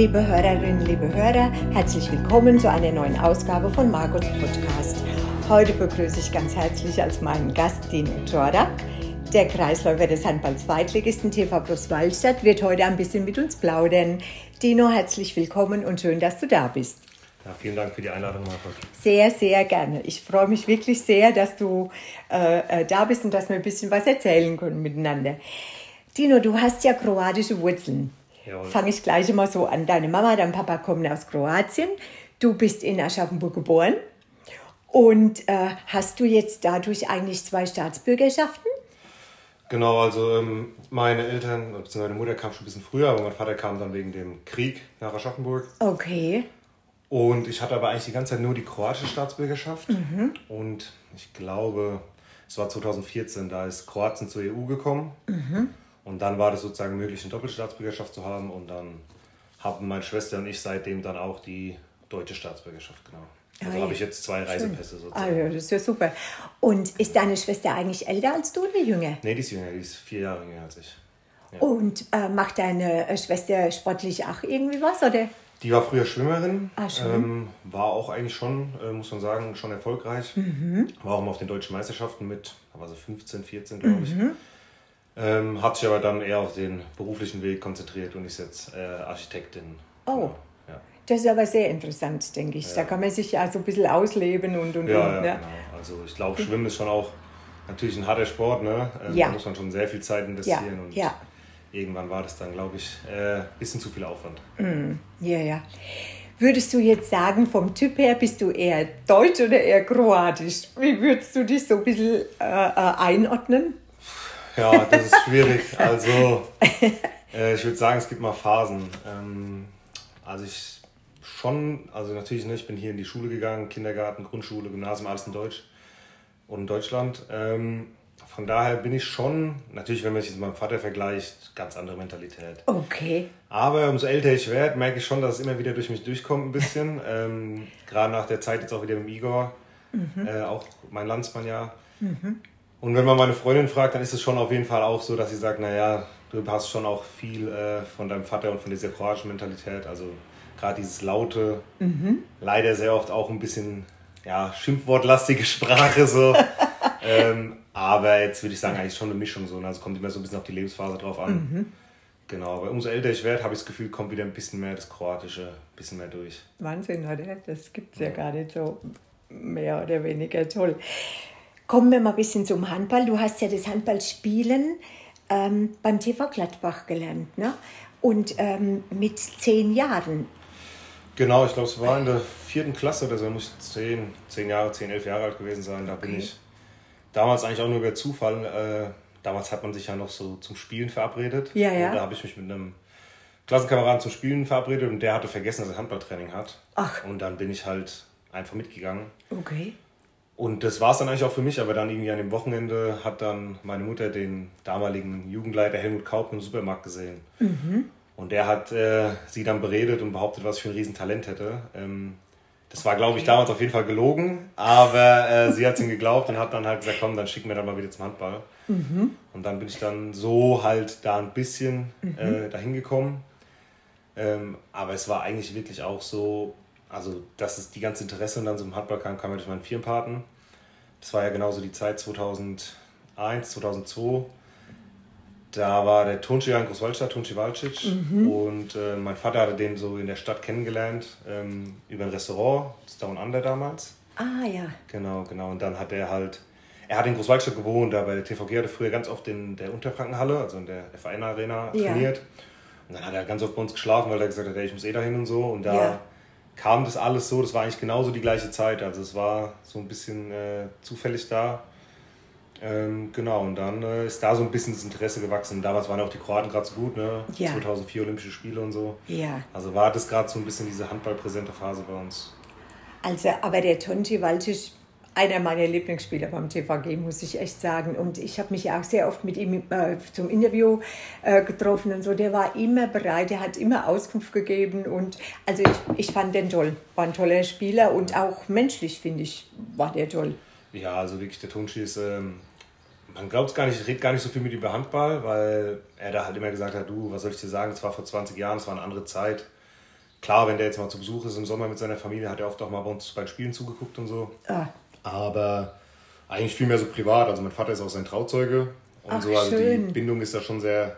Liebe Hörerinnen, liebe Hörer, herzlich willkommen zu einer neuen Ausgabe von Margots Podcast. Heute begrüße ich ganz herzlich als meinen Gast Dino Jorda. Der Kreisläufer des Handball-Zweitligisten TV Plus Waldstadt wird heute ein bisschen mit uns plaudern. Dino, herzlich willkommen und schön, dass du da bist. Ja, vielen Dank für die Einladung, Margot. Sehr, sehr gerne. Ich freue mich wirklich sehr, dass du äh, äh da bist und dass wir ein bisschen was erzählen können miteinander. Dino, du hast ja kroatische Wurzeln. Fange ich gleich immer so an. Deine Mama, dein Papa kommen aus Kroatien. Du bist in Aschaffenburg geboren. Und äh, hast du jetzt dadurch eigentlich zwei Staatsbürgerschaften? Genau, also ähm, meine Eltern, beziehungsweise meine Mutter kam schon ein bisschen früher, aber mein Vater kam dann wegen dem Krieg nach Aschaffenburg. Okay. Und ich hatte aber eigentlich die ganze Zeit nur die kroatische Staatsbürgerschaft. Mhm. Und ich glaube, es war 2014, da ist Kroatien zur EU gekommen. Mhm. Und dann war das sozusagen möglich, eine Doppelstaatsbürgerschaft zu haben. Und dann haben meine Schwester und ich seitdem dann auch die deutsche Staatsbürgerschaft, genau. Also ah, habe ich jetzt zwei Reisepässe Schön. sozusagen. Ah, ja, das ist ja super. Und ist deine Schwester eigentlich älter als du oder jünger? Nee, die ist jünger, die ist vier Jahre jünger als ich. Ja. Und äh, macht deine äh, Schwester sportlich auch irgendwie was, oder? Die war früher Schwimmerin, ah, ähm, war auch eigentlich schon, äh, muss man sagen, schon erfolgreich. Mhm. War auch mal auf den deutschen Meisterschaften mit, da war sie 15, 14, glaube ich. Ähm, hat sich aber dann eher auf den beruflichen Weg konzentriert und ist jetzt äh, Architektin. Oh. Ja. Das ist aber sehr interessant, denke ich. Ja. Da kann man sich ja so ein bisschen ausleben und und ja, und. Ja, genau. Also ich glaube, Schwimmen ist schon auch natürlich ein harter Sport, ne? Ähm, ja. Da muss man schon sehr viel Zeit investieren. Ja. Und irgendwann war das dann, glaube ich, ein äh, bisschen zu viel Aufwand. Mm. Ja, ja. Würdest du jetzt sagen, vom Typ her bist du eher deutsch oder eher kroatisch? Wie würdest du dich so ein bisschen äh, äh einordnen? Ja, das ist schwierig. Also, äh, ich würde sagen, es gibt mal Phasen. Ähm, also ich schon, also natürlich, ne, ich bin hier in die Schule gegangen, Kindergarten, Grundschule, Gymnasium, alles in Deutsch und in Deutschland. Ähm, von daher bin ich schon, natürlich, wenn man sich mit meinem Vater vergleicht, ganz andere Mentalität. Okay. Aber umso älter ich werde, merke ich schon, dass es immer wieder durch mich durchkommt ein bisschen. ähm, Gerade nach der Zeit jetzt auch wieder mit Igor, mhm. äh, auch mein Landsmann ja. Mhm. Und wenn man meine Freundin fragt, dann ist es schon auf jeden Fall auch so, dass sie sagt, naja, du hast schon auch viel äh, von deinem Vater und von dieser kroatischen Mentalität. Also gerade dieses laute, mhm. leider sehr oft auch ein bisschen ja, schimpfwortlastige Sprache so. ähm, aber jetzt würde ich sagen, eigentlich schon eine Mischung so. Ne? Also kommt immer so ein bisschen auf die Lebensphase drauf an. Mhm. Genau, aber umso älter ich werde, habe ich das Gefühl, kommt wieder ein bisschen mehr das Kroatische, ein bisschen mehr durch. Wahnsinn, oder? Das gibt es ja. ja gar nicht so mehr oder weniger toll. Kommen wir mal ein bisschen zum Handball. Du hast ja das Handballspielen ähm, beim TV Gladbach gelernt, ne? Und ähm, mit zehn Jahren. Genau, ich glaube, es war in der vierten Klasse oder so, muss ich zehn, zehn Jahre, zehn, elf Jahre alt gewesen sein. Da okay. bin ich damals eigentlich auch nur über Zufall. Äh, damals hat man sich ja noch so zum Spielen verabredet. Ja, ja. Und da habe ich mich mit einem Klassenkameraden zum Spielen verabredet und der hatte vergessen, dass er Handballtraining hat. Ach. Und dann bin ich halt einfach mitgegangen. Okay. Und das war es dann eigentlich auch für mich, aber dann irgendwie an dem Wochenende hat dann meine Mutter den damaligen Jugendleiter Helmut Kaup im Supermarkt gesehen. Mhm. Und der hat äh, sie dann beredet und behauptet, was ich für ein Riesentalent hätte. Ähm, das war, glaube ich, damals auf jeden Fall gelogen, aber äh, sie hat es ihm geglaubt und hat dann halt gesagt, komm, dann schicken wir dann mal wieder zum Handball. Mhm. Und dann bin ich dann so halt da ein bisschen mhm. äh, dahin gekommen. Ähm, aber es war eigentlich wirklich auch so, also dass es die ganze Interesse dann so im Handball kam, kam ja durch meinen Firmenpaten. Das war ja genauso die Zeit 2001, 2002. Da war der Tonci in Großwaldstadt, Tonci Valcic. Mhm. Und äh, mein Vater hatte den so in der Stadt kennengelernt, ähm, über ein Restaurant, das Down Under damals. Ah, ja. Genau, genau. Und dann hat er halt, er hat in Großwaldstadt gewohnt, da bei der TVG hatte früher ganz oft in der Unterfrankenhalle, also in der FAN Arena, trainiert. Ja. Und dann hat er ganz oft bei uns geschlafen, weil er gesagt hat, hey, ich muss eh dahin und so. Und da ja kam das alles so, das war eigentlich genauso die gleiche Zeit. Also es war so ein bisschen äh, zufällig da. Ähm, genau, und dann äh, ist da so ein bisschen das Interesse gewachsen. Damals waren auch die Kroaten gerade so gut, ne? Ja. 2004 Olympische Spiele und so. Ja. Also war das gerade so ein bisschen diese handballpräsente Phase bei uns. Also, aber der Tonti Waltisch einer meiner Lieblingsspieler beim TVG, muss ich echt sagen. Und ich habe mich auch sehr oft mit ihm äh, zum Interview äh, getroffen und so. Der war immer bereit, der hat immer Auskunft gegeben. Und also ich, ich fand den toll. War ein toller Spieler und auch menschlich, finde ich, war der toll. Ja, also wirklich, der Tonchi ist. Ähm, man glaubt es gar nicht, ich rede gar nicht so viel mit ihm über Handball, weil er da halt immer gesagt hat: Du, was soll ich dir sagen? Es war vor 20 Jahren, es war eine andere Zeit. klar, wenn der jetzt mal zu Besuch ist im Sommer mit seiner Familie, hat er oft auch mal bei uns bei Spielen zugeguckt und so. Ah. Aber eigentlich viel mehr so privat. Also mein Vater ist auch sein Trauzeuge und Ach, so. Also schön. die Bindung ist da schon sehr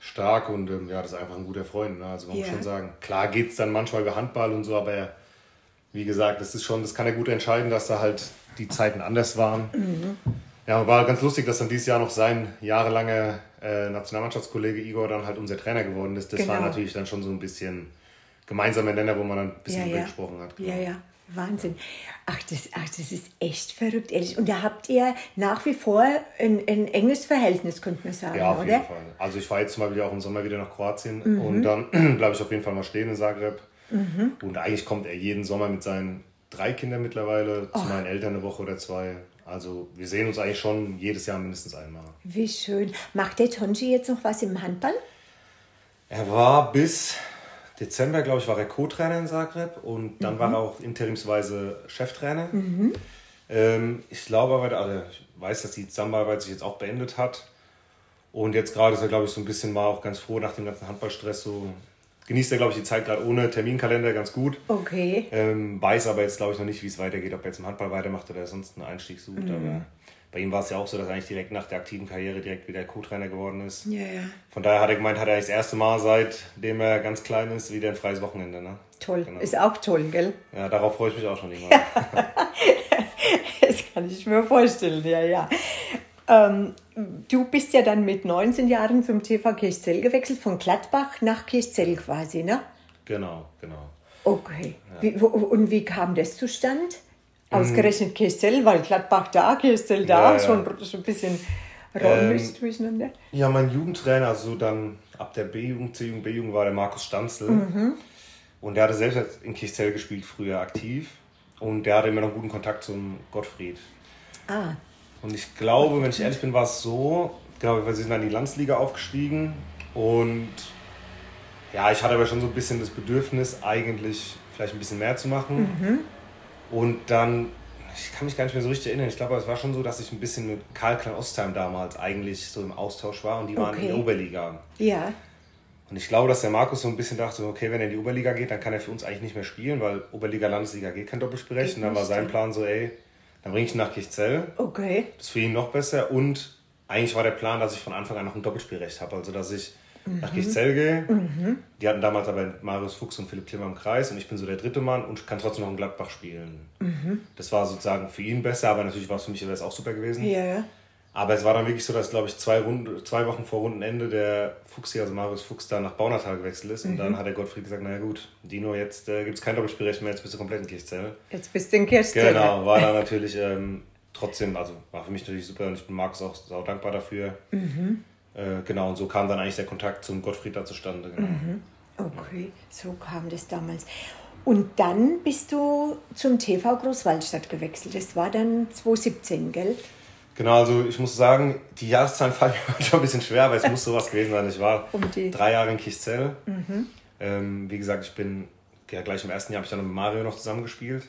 stark und ähm, ja, das ist einfach ein guter Freund. Ne? Also man yeah. muss schon sagen, klar geht es dann manchmal über Handball und so, aber er, wie gesagt, das ist schon, das kann er gut entscheiden, dass da halt die Zeiten anders waren. Mhm. Ja, war ganz lustig, dass dann dieses Jahr noch sein jahrelanger äh, Nationalmannschaftskollege Igor dann halt unser Trainer geworden ist. Das genau. war natürlich dann schon so ein bisschen gemeinsamer Nenner, wo man dann ein bisschen ja, ja. gesprochen hat. Genau. Ja, ja. Wahnsinn. Ach das, ach, das ist echt verrückt, ehrlich. Und da habt ihr nach wie vor ein, ein enges Verhältnis, könnte man sagen, Ja, auf oder? jeden Fall. Also ich fahre jetzt zum Beispiel auch im Sommer wieder nach Kroatien mhm. und dann bleibe ich auf jeden Fall mal stehen in Zagreb. Mhm. Und eigentlich kommt er jeden Sommer mit seinen drei Kindern mittlerweile oh. zu meinen Eltern eine Woche oder zwei. Also wir sehen uns eigentlich schon jedes Jahr mindestens einmal. Wie schön. Macht der Tonji jetzt noch was im Handball? Er war bis Dezember, glaube ich, war er Co-Trainer in Zagreb und dann mhm. war er auch interimsweise Cheftrainer. Mhm. Ähm, ich glaube aber, also ich weiß, dass die Zusammenarbeit sich jetzt auch beendet hat. Und jetzt gerade ist er, glaube ich, so ein bisschen mal auch ganz froh nach dem ganzen Handballstress. So genießt er, glaube ich, die Zeit gerade ohne Terminkalender ganz gut. Okay. Ähm, weiß aber jetzt, glaube ich, noch nicht, wie es weitergeht, ob er jetzt im Handball weitermacht oder sonst einen Einstieg sucht. Mhm. Aber bei ihm war es ja auch so, dass er eigentlich direkt nach der aktiven Karriere direkt wieder Co-Trainer geworden ist. Ja, ja. Von daher hat er gemeint, hat er das erste Mal, seitdem er ganz klein ist, wieder ein freies Wochenende. Ne? Toll, genau. ist auch toll, gell? Ja, darauf freue ich mich auch schon irgendwann. das kann ich mir vorstellen, ja, ja. Ähm, du bist ja dann mit 19 Jahren zum TV Kirchzell gewechselt, von Gladbach nach Kirchzell quasi, ne? Genau, genau. Okay. Ja. Wie, wo, und wie kam das zustande? Ausgerechnet Kirchzell, weil Gladbach da, Kirchzell da, ja. Schon, schon ein bisschen räumlich ähm, durcheinander. Ja, mein Jugendtrainer, also dann ab der B-Jugend, C-Jugend, B-Jugend war der Markus Stanzel. Mhm. Und der hatte selbst in Kirchzell gespielt, früher aktiv. Und der hatte immer noch guten Kontakt zum Gottfried. Ah. Und ich glaube, wenn ich ehrlich bin, war es so, genau, wir sind dann in die Landsliga aufgestiegen und ja, ich hatte aber schon so ein bisschen das Bedürfnis, eigentlich vielleicht ein bisschen mehr zu machen. Mhm. Und dann, ich kann mich gar nicht mehr so richtig erinnern, ich glaube, es war schon so, dass ich ein bisschen mit Karl Klein Ostheim damals eigentlich so im Austausch war und die waren in der Oberliga. Ja. Und ich glaube, dass der Markus so ein bisschen dachte, okay, wenn er in die Oberliga geht, dann kann er für uns eigentlich nicht mehr spielen, weil Oberliga, Landesliga geht kein Doppelspielrecht. Und dann war sein Plan so, ey, dann bringe ich ihn nach Kirchzell. Okay. Das ist für ihn noch besser. Und eigentlich war der Plan, dass ich von Anfang an noch ein Doppelspielrecht habe. Also, dass ich mhm. nach Kirchzell gehe. Mhm. Die hatten damals aber Marius Fuchs und Philipp Klimmer im Kreis und ich bin so der dritte Mann und kann trotzdem noch in Gladbach spielen. Mhm. Das war sozusagen für ihn besser, aber natürlich war es für mich auch super gewesen. Ja. Aber es war dann wirklich so, dass, glaube ich, zwei, Runden, zwei Wochen vor Rundenende der Fuchs hier, also Marius Fuchs, da nach Baunatal gewechselt ist. Und dann mhm. hat der Gottfried gesagt, naja gut, Dino, jetzt äh, gibt es kein Doppelspielrecht mehr, jetzt bist du komplett in Kirchzell. Jetzt bist du in Kirchzell. Genau, war dann natürlich ähm, trotzdem, also war für mich natürlich super und ich bin Markus auch sau dankbar dafür. Mhm. Äh, genau, und so kam dann eigentlich der Kontakt zum Gottfried da zustande. Genau. Mhm. Okay, so kam das damals. Und dann bist du zum TV Großwaldstadt gewechselt. Das war dann 2017, gell? Genau, also ich muss sagen, die Jahreszahlen fallen mir schon ein bisschen schwer, aber es muss sowas gewesen sein. Ich war um drei Jahre in Kichzell. Mhm. Ähm, wie gesagt, ich bin ja, gleich im ersten Jahr habe ich dann mit Mario noch zusammengespielt.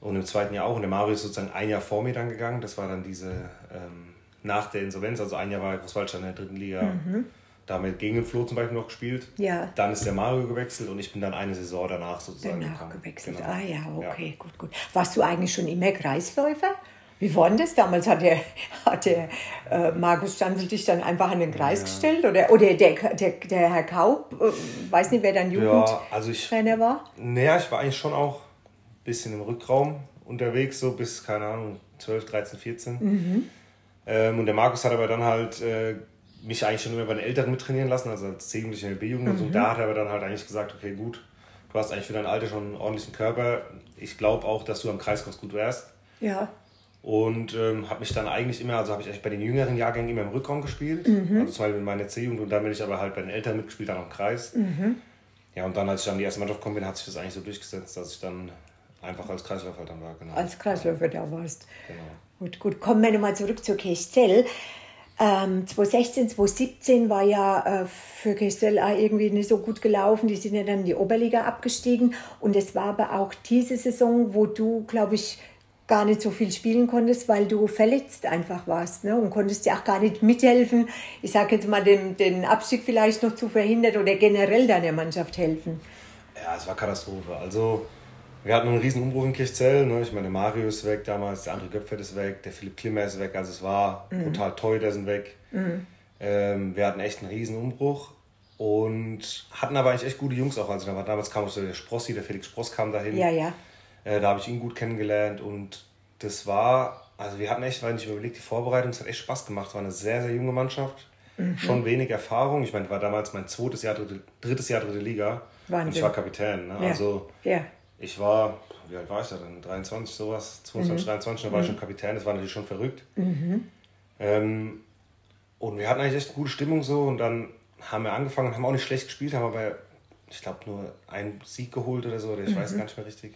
Und im zweiten Jahr auch. Und der Mario ist sozusagen ein Jahr vor mir dann gegangen. Das war dann diese ähm, nach der Insolvenz, also ein Jahr war Großwaldstadt in der dritten Liga. Mhm. Da haben wir gegen den Flo zum Beispiel noch gespielt. Ja. Dann ist der Mario gewechselt und ich bin dann eine Saison danach sozusagen danach gekommen. gewechselt. Genau. Ah ja, okay, ja. gut, gut. Warst du eigentlich schon immer Kreisläufer? Wie war denn das damals? Hat der, hat der äh, Markus Stanzel dich dann einfach an den Kreis ja. gestellt? Oder, oder der, der, der Herr Kaub, äh, weiß nicht, wer dein Jugendtrainer ja, also ich, war? Naja, ich war eigentlich schon auch ein bisschen im Rückraum unterwegs, so bis, keine Ahnung, 12, 13, 14. Mhm. Ähm, und der Markus hat aber dann halt äh, mich eigentlich schon immer bei den Älteren mittrainieren lassen, also als C-Jugendlicher in der B-Jugend. Mhm. Und so. da hat er aber dann halt eigentlich gesagt, okay, gut, du hast eigentlich für dein Alter schon einen ordentlichen Körper. Ich glaube auch, dass du am Kreis ganz gut wärst. Ja. Und ähm, habe mich dann eigentlich immer, also habe ich eigentlich bei den jüngeren Jahrgängen immer im Rückraum gespielt. Mhm. Also zum Beispiel in meiner C-Jugend und dann bin ich aber halt bei den Eltern mitgespielt, dann am Kreis. Mhm. Ja, und dann, als ich dann die erste Mannschaft gekommen bin, hat sich das eigentlich so durchgesetzt, dass ich dann einfach als Kreisläufer dann war. Genau. Als Kreisläufer da warst. Genau. Gut, gut. Kommen wir nochmal zurück zu Kirchzell. Ähm, 2016, 2017 war ja äh, für Kirchzell irgendwie nicht so gut gelaufen. Die sind ja dann in die Oberliga abgestiegen. Und es war aber auch diese Saison, wo du, glaube ich, gar nicht so viel spielen konntest, weil du verletzt einfach warst ne? und konntest ja auch gar nicht mithelfen. Ich sage jetzt mal, den, den Abstieg vielleicht noch zu verhindern oder generell deiner Mannschaft helfen. Ja, es war Katastrophe. Also, wir hatten einen riesen Umbruch in Kirchzell. Ne? Ich meine, Mario ist weg damals, der andere Göpfert ist weg, der Philipp Klimmer ist weg. Also, es war mhm. brutal teuer, der sind weg. Mhm. Ähm, wir hatten echt einen riesen Umbruch und hatten aber eigentlich echt gute Jungs auch. Also, damals kam so der Sprossi, der Felix Spross kam dahin. Ja, ja. Äh, da habe ich ihn gut kennengelernt und das war, also wir hatten echt, weil ich überlegt, die Vorbereitung, es hat echt Spaß gemacht. Es war eine sehr, sehr junge Mannschaft. Mhm. Schon wenig Erfahrung. Ich meine, war damals mein zweites Jahr, dritte, drittes Jahr, dritte Liga. Wahnsinn. Und ich war Kapitän. Ne? Ja. Also ja. Ich war, wie alt war ich da denn? 23, sowas? 22, mhm. 23, da war ich mhm. schon Kapitän. Das war natürlich schon verrückt. Mhm. Ähm, und wir hatten eigentlich echt eine gute Stimmung so. Und dann haben wir angefangen und haben auch nicht schlecht gespielt, haben aber, ich glaube, nur einen Sieg geholt oder so. Oder ich weiß mhm. gar nicht mehr richtig.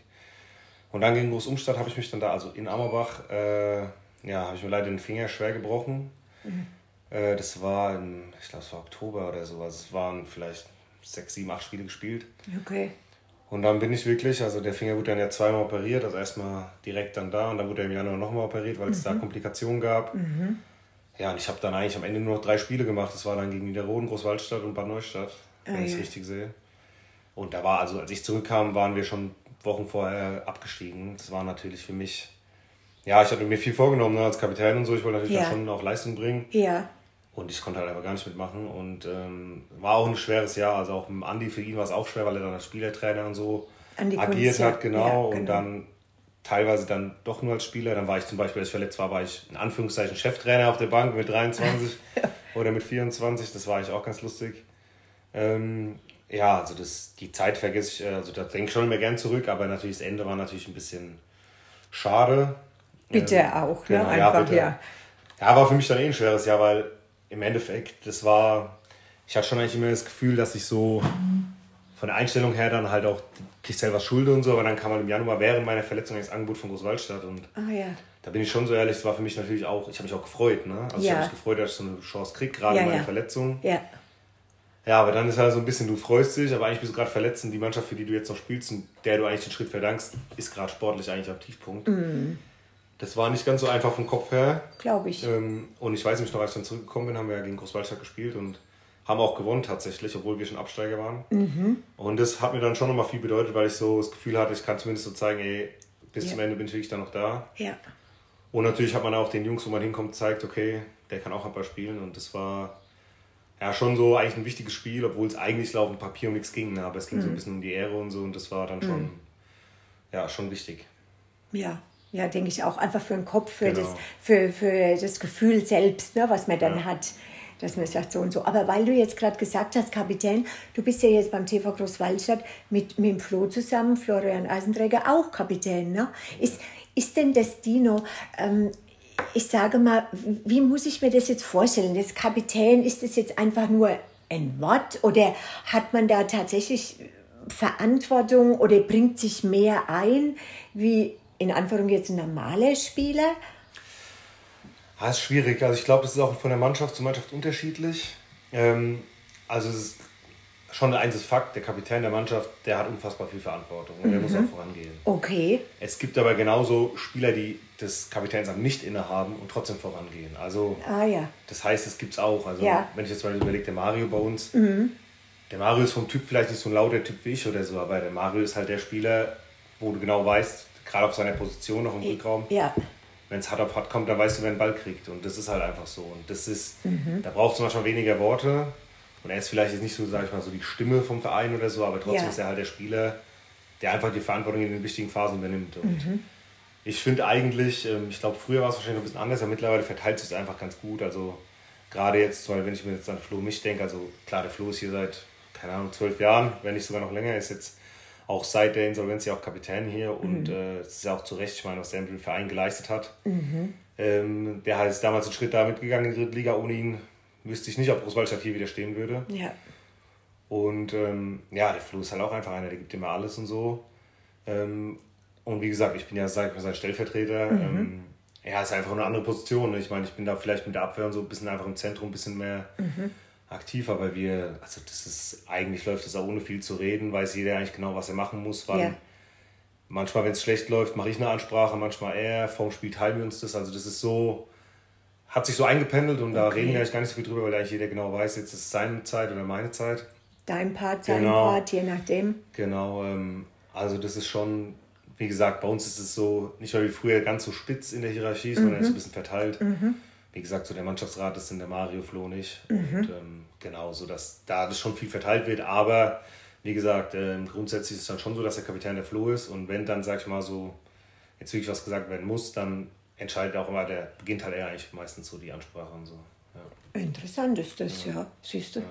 Und dann gegen Großumstadt habe ich mich dann da, also in Ammerbach, äh, ja, habe ich mir leider den Finger schwer gebrochen. Mhm. Äh, das war, in, ich glaube, es war Oktober oder so. Also es waren vielleicht sechs, sieben, acht Spiele gespielt. Okay. Und dann bin ich wirklich, also der Finger wurde dann ja zweimal operiert, also erstmal direkt dann da und dann wurde er im Januar nochmal operiert, weil es mhm. da Komplikationen gab. Mhm. Ja, und ich habe dann eigentlich am Ende nur noch drei Spiele gemacht. Das war dann gegen Niederroden, Großwaldstadt und Bad Neustadt, ah, wenn ich es richtig sehe. Und da war, also als ich zurückkam, waren wir schon Wochen vorher abgestiegen. Das war natürlich für mich, ja, ich hatte mir viel vorgenommen ne, als Kapitän und so. Ich wollte natürlich ja. schon auch Leistung bringen. Ja. Und ich konnte halt einfach gar nicht mitmachen. Und ähm, war auch ein schweres Jahr. Also auch mit Andi, für ihn war es auch schwer, weil er dann als Spielertrainer und so Andi agiert Kunst, hat, genau. Ja, genau. Und dann teilweise dann doch nur als Spieler. Dann war ich zum Beispiel, als ich verletzt war, war ich in Anführungszeichen Cheftrainer auf der Bank mit 23 oder mit 24. Das war eigentlich auch ganz lustig. Ähm, ja, also das, die Zeit vergesse ich, also da denke ich schon immer gern zurück, aber natürlich das Ende war natürlich ein bisschen schade. Bitte ähm, auch, ne? genau? Einfach, ja, ja. Ja, war für mich dann eh ein schweres Jahr, weil im Endeffekt, das war, ich hatte schon eigentlich immer das Gefühl, dass ich so von der Einstellung her dann halt auch, ich selber schulde und so, aber dann kam halt im Januar während meiner Verletzung das Angebot von Großwaldstadt und ah, ja. da bin ich schon so ehrlich, es war für mich natürlich auch, ich habe mich auch gefreut, ne? Also ja. ich habe mich gefreut, dass ich so eine Chance kriege, gerade ja, in meiner Verletzung. Ja. Ja, aber dann ist halt so ein bisschen, du freust dich, aber eigentlich bist du gerade verletzt und die Mannschaft, für die du jetzt noch spielst und der du eigentlich den Schritt verdankst, ist gerade sportlich eigentlich am Tiefpunkt. Mm. Das war nicht ganz so einfach vom Kopf her. Glaube ich. Ähm, und ich weiß nicht noch, als ich dann zurückgekommen bin, haben wir ja gegen Großwaldstadt gespielt und haben auch gewonnen tatsächlich, obwohl wir schon Absteiger waren. Mhm. Und das hat mir dann schon nochmal viel bedeutet, weil ich so das Gefühl hatte, ich kann zumindest so zeigen, ey, bis ja. zum Ende bin ich wirklich dann noch da. Ja. Und natürlich hat man auch den Jungs, wo man hinkommt, gezeigt, okay, der kann auch ein paar spielen. Und das war ja schon so eigentlich ein wichtiges Spiel, obwohl es eigentlich auf dem Papier um nichts ging. Ne? Aber es ging mhm. so ein mhm. bisschen um die Ehre und so und das war dann schon, mhm. ja, schon wichtig. Ja, ja, denke ich auch. Einfach für den Kopf, für, genau. das, für, für das Gefühl selbst, ne, was man dann ja. hat. Dass man sagt so und so. Aber weil du jetzt gerade gesagt hast, Kapitän, du bist ja jetzt beim TV Großwaldstadt mit, mit dem Flo zusammen, Florian Eisenträger, auch Kapitän. Ne? Ist, ist denn das Dino, ähm, ich sage mal, wie muss ich mir das jetzt vorstellen? Das Kapitän, ist das jetzt einfach nur ein Wort oder hat man da tatsächlich Verantwortung oder bringt sich mehr ein wie in Anführung jetzt normale Spieler? Das ah, ist schwierig. Also ich glaube, das ist auch von der Mannschaft zu Mannschaft unterschiedlich. Ähm, also es ist schon eins ist Fakt, der Kapitän der Mannschaft, der hat unfassbar viel Verantwortung und mhm. der muss auch vorangehen. Okay. Es gibt aber genauso Spieler, die das Kapitänsamt nicht innehaben und trotzdem vorangehen. Also ah, ja. das heißt, es gibt es auch. Also ja. wenn ich jetzt mal überlege, der Mario bei uns, mhm. der Mario ist vom Typ vielleicht nicht so ein lauter Typ wie ich oder so, aber der Mario ist halt der Spieler, wo du genau weißt, gerade auf seiner Position noch im Rückraum. Ja. Wenn es hart auf hart kommt, dann weißt du, wer den Ball kriegt. Und das ist halt einfach so. Und das ist, mhm. da braucht es manchmal weniger Worte. Und er ist vielleicht jetzt nicht so, sag ich mal, so die Stimme vom Verein oder so, aber trotzdem ja. ist er halt der Spieler, der einfach die Verantwortung in den wichtigen Phasen übernimmt. Und mhm. ich finde eigentlich, ähm, ich glaube, früher war es wahrscheinlich ein bisschen anders, aber mittlerweile verteilt sich es einfach ganz gut. Also gerade jetzt, wenn ich mir jetzt an Flo mich denke, also klar, der Flo ist hier seit, keine Ahnung, zwölf Jahren, wenn nicht sogar noch länger, ist jetzt auch seit der Insolvenz ja auch Kapitän hier und mhm. äh, ist ja auch zu Recht, ich meine, was der im Verein geleistet hat. Mhm. Ähm, der hat jetzt damals einen Schritt da mitgegangen in die dritte Liga. Ohne ihn wüsste ich nicht, ob Großwaldstadt hier wieder stehen würde. Ja. Und ähm, ja, der Flo ist halt auch einfach einer, der gibt immer alles und so. Ähm, und wie gesagt, ich bin ja, sag ich mal, sein Stellvertreter. Mhm. Ähm, ja, ist einfach eine andere Position. Ne? Ich meine, ich bin da vielleicht mit der Abwehr und so ein bisschen einfach im Zentrum, ein bisschen mehr mhm aktiv, aber wir, also das ist, eigentlich läuft es auch ohne viel zu reden, weiß jeder eigentlich genau, was er machen muss, wann. Ja. Manchmal, wenn es schlecht läuft, mache ich eine Ansprache, manchmal er, vorm Spiel teilen wir uns das. Also das ist so, hat sich so eingependelt und okay. da reden wir eigentlich gar nicht so viel drüber, weil eigentlich jeder genau weiß, jetzt ist es seine Zeit oder meine Zeit. dein Part, sein genau. Part, je nachdem. Genau, ähm, also das ist schon, wie gesagt, bei uns ist es so, nicht mehr wie früher ganz so spitz in der Hierarchie, sondern mhm. ist ein bisschen verteilt. Mhm. Wie gesagt, so der Mannschaftsrat ist in der Mario Flo nicht. Mhm. Und ähm, genau, so dass da das schon viel verteilt wird, aber wie gesagt, äh, grundsätzlich ist es dann schon so, dass der Kapitän der Flo ist und wenn dann, sag ich mal, so jetzt wirklich was gesagt werden muss, dann entscheidet auch immer, der beginnt halt eher eigentlich meistens so die Ansprache und so. Ja. Interessant ist das, ja. ja. Siehst du? Ja.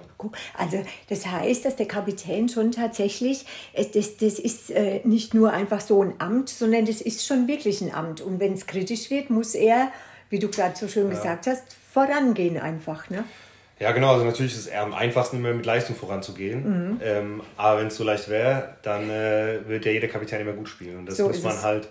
Also das heißt, dass der Kapitän schon tatsächlich, äh, das, das ist äh, nicht nur einfach so ein Amt, sondern das ist schon wirklich ein Amt. Und wenn es kritisch wird, muss er, wie du gerade so schön gesagt hast, vorangehen einfach. Ne? Ja, genau. Also natürlich ist es eher am einfachsten, immer mit Leistung voranzugehen. Mhm. Ähm, aber wenn es so leicht wäre, dann äh, wird ja jeder Kapitän immer gut spielen. Und das so muss man es. halt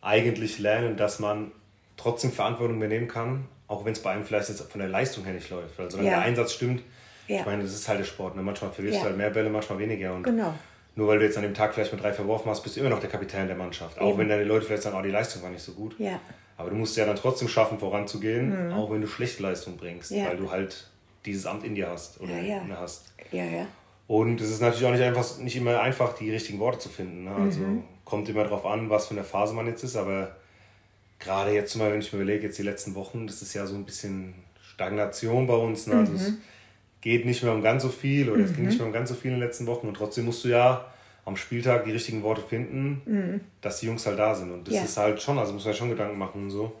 eigentlich lernen, dass man trotzdem Verantwortung übernehmen kann, auch wenn es bei einem vielleicht jetzt von der Leistung her nicht läuft. Weil solange ja. der Einsatz stimmt, ja. ich meine, das ist halt der Sport. Ne? Manchmal verlierst ja. du halt mehr Bälle, manchmal weniger. Und genau. Nur weil du jetzt an dem Tag vielleicht mit drei verworfen hast, bist du immer noch der Kapitän der Mannschaft. Eben. Auch wenn deine Leute vielleicht sagen, oh, die Leistung war nicht so gut. Ja. Aber du musst ja dann trotzdem schaffen, voranzugehen, mhm. auch wenn du schlechte Leistung bringst, weil du halt dieses Amt in dir hast oder ja, ja. hast. Ja, ja. Und es ist natürlich auch nicht einfach, nicht immer einfach, die richtigen Worte zu finden. Ne? Also mhm. kommt immer darauf an, was für eine Phase man jetzt ist, aber gerade jetzt mal, wenn ich mir überlege, jetzt die letzten Wochen, das ist ja so ein bisschen Stagnation bei uns. Ne? Also mhm. es geht nicht mehr um ganz so viel oder mhm. es ging nicht mehr um ganz so viel in den letzten Wochen und trotzdem musst du ja am Spieltag die richtigen Worte finden, mhm. dass die Jungs halt da sind. Und das ja. ist halt schon, also muss man schon Gedanken machen und so.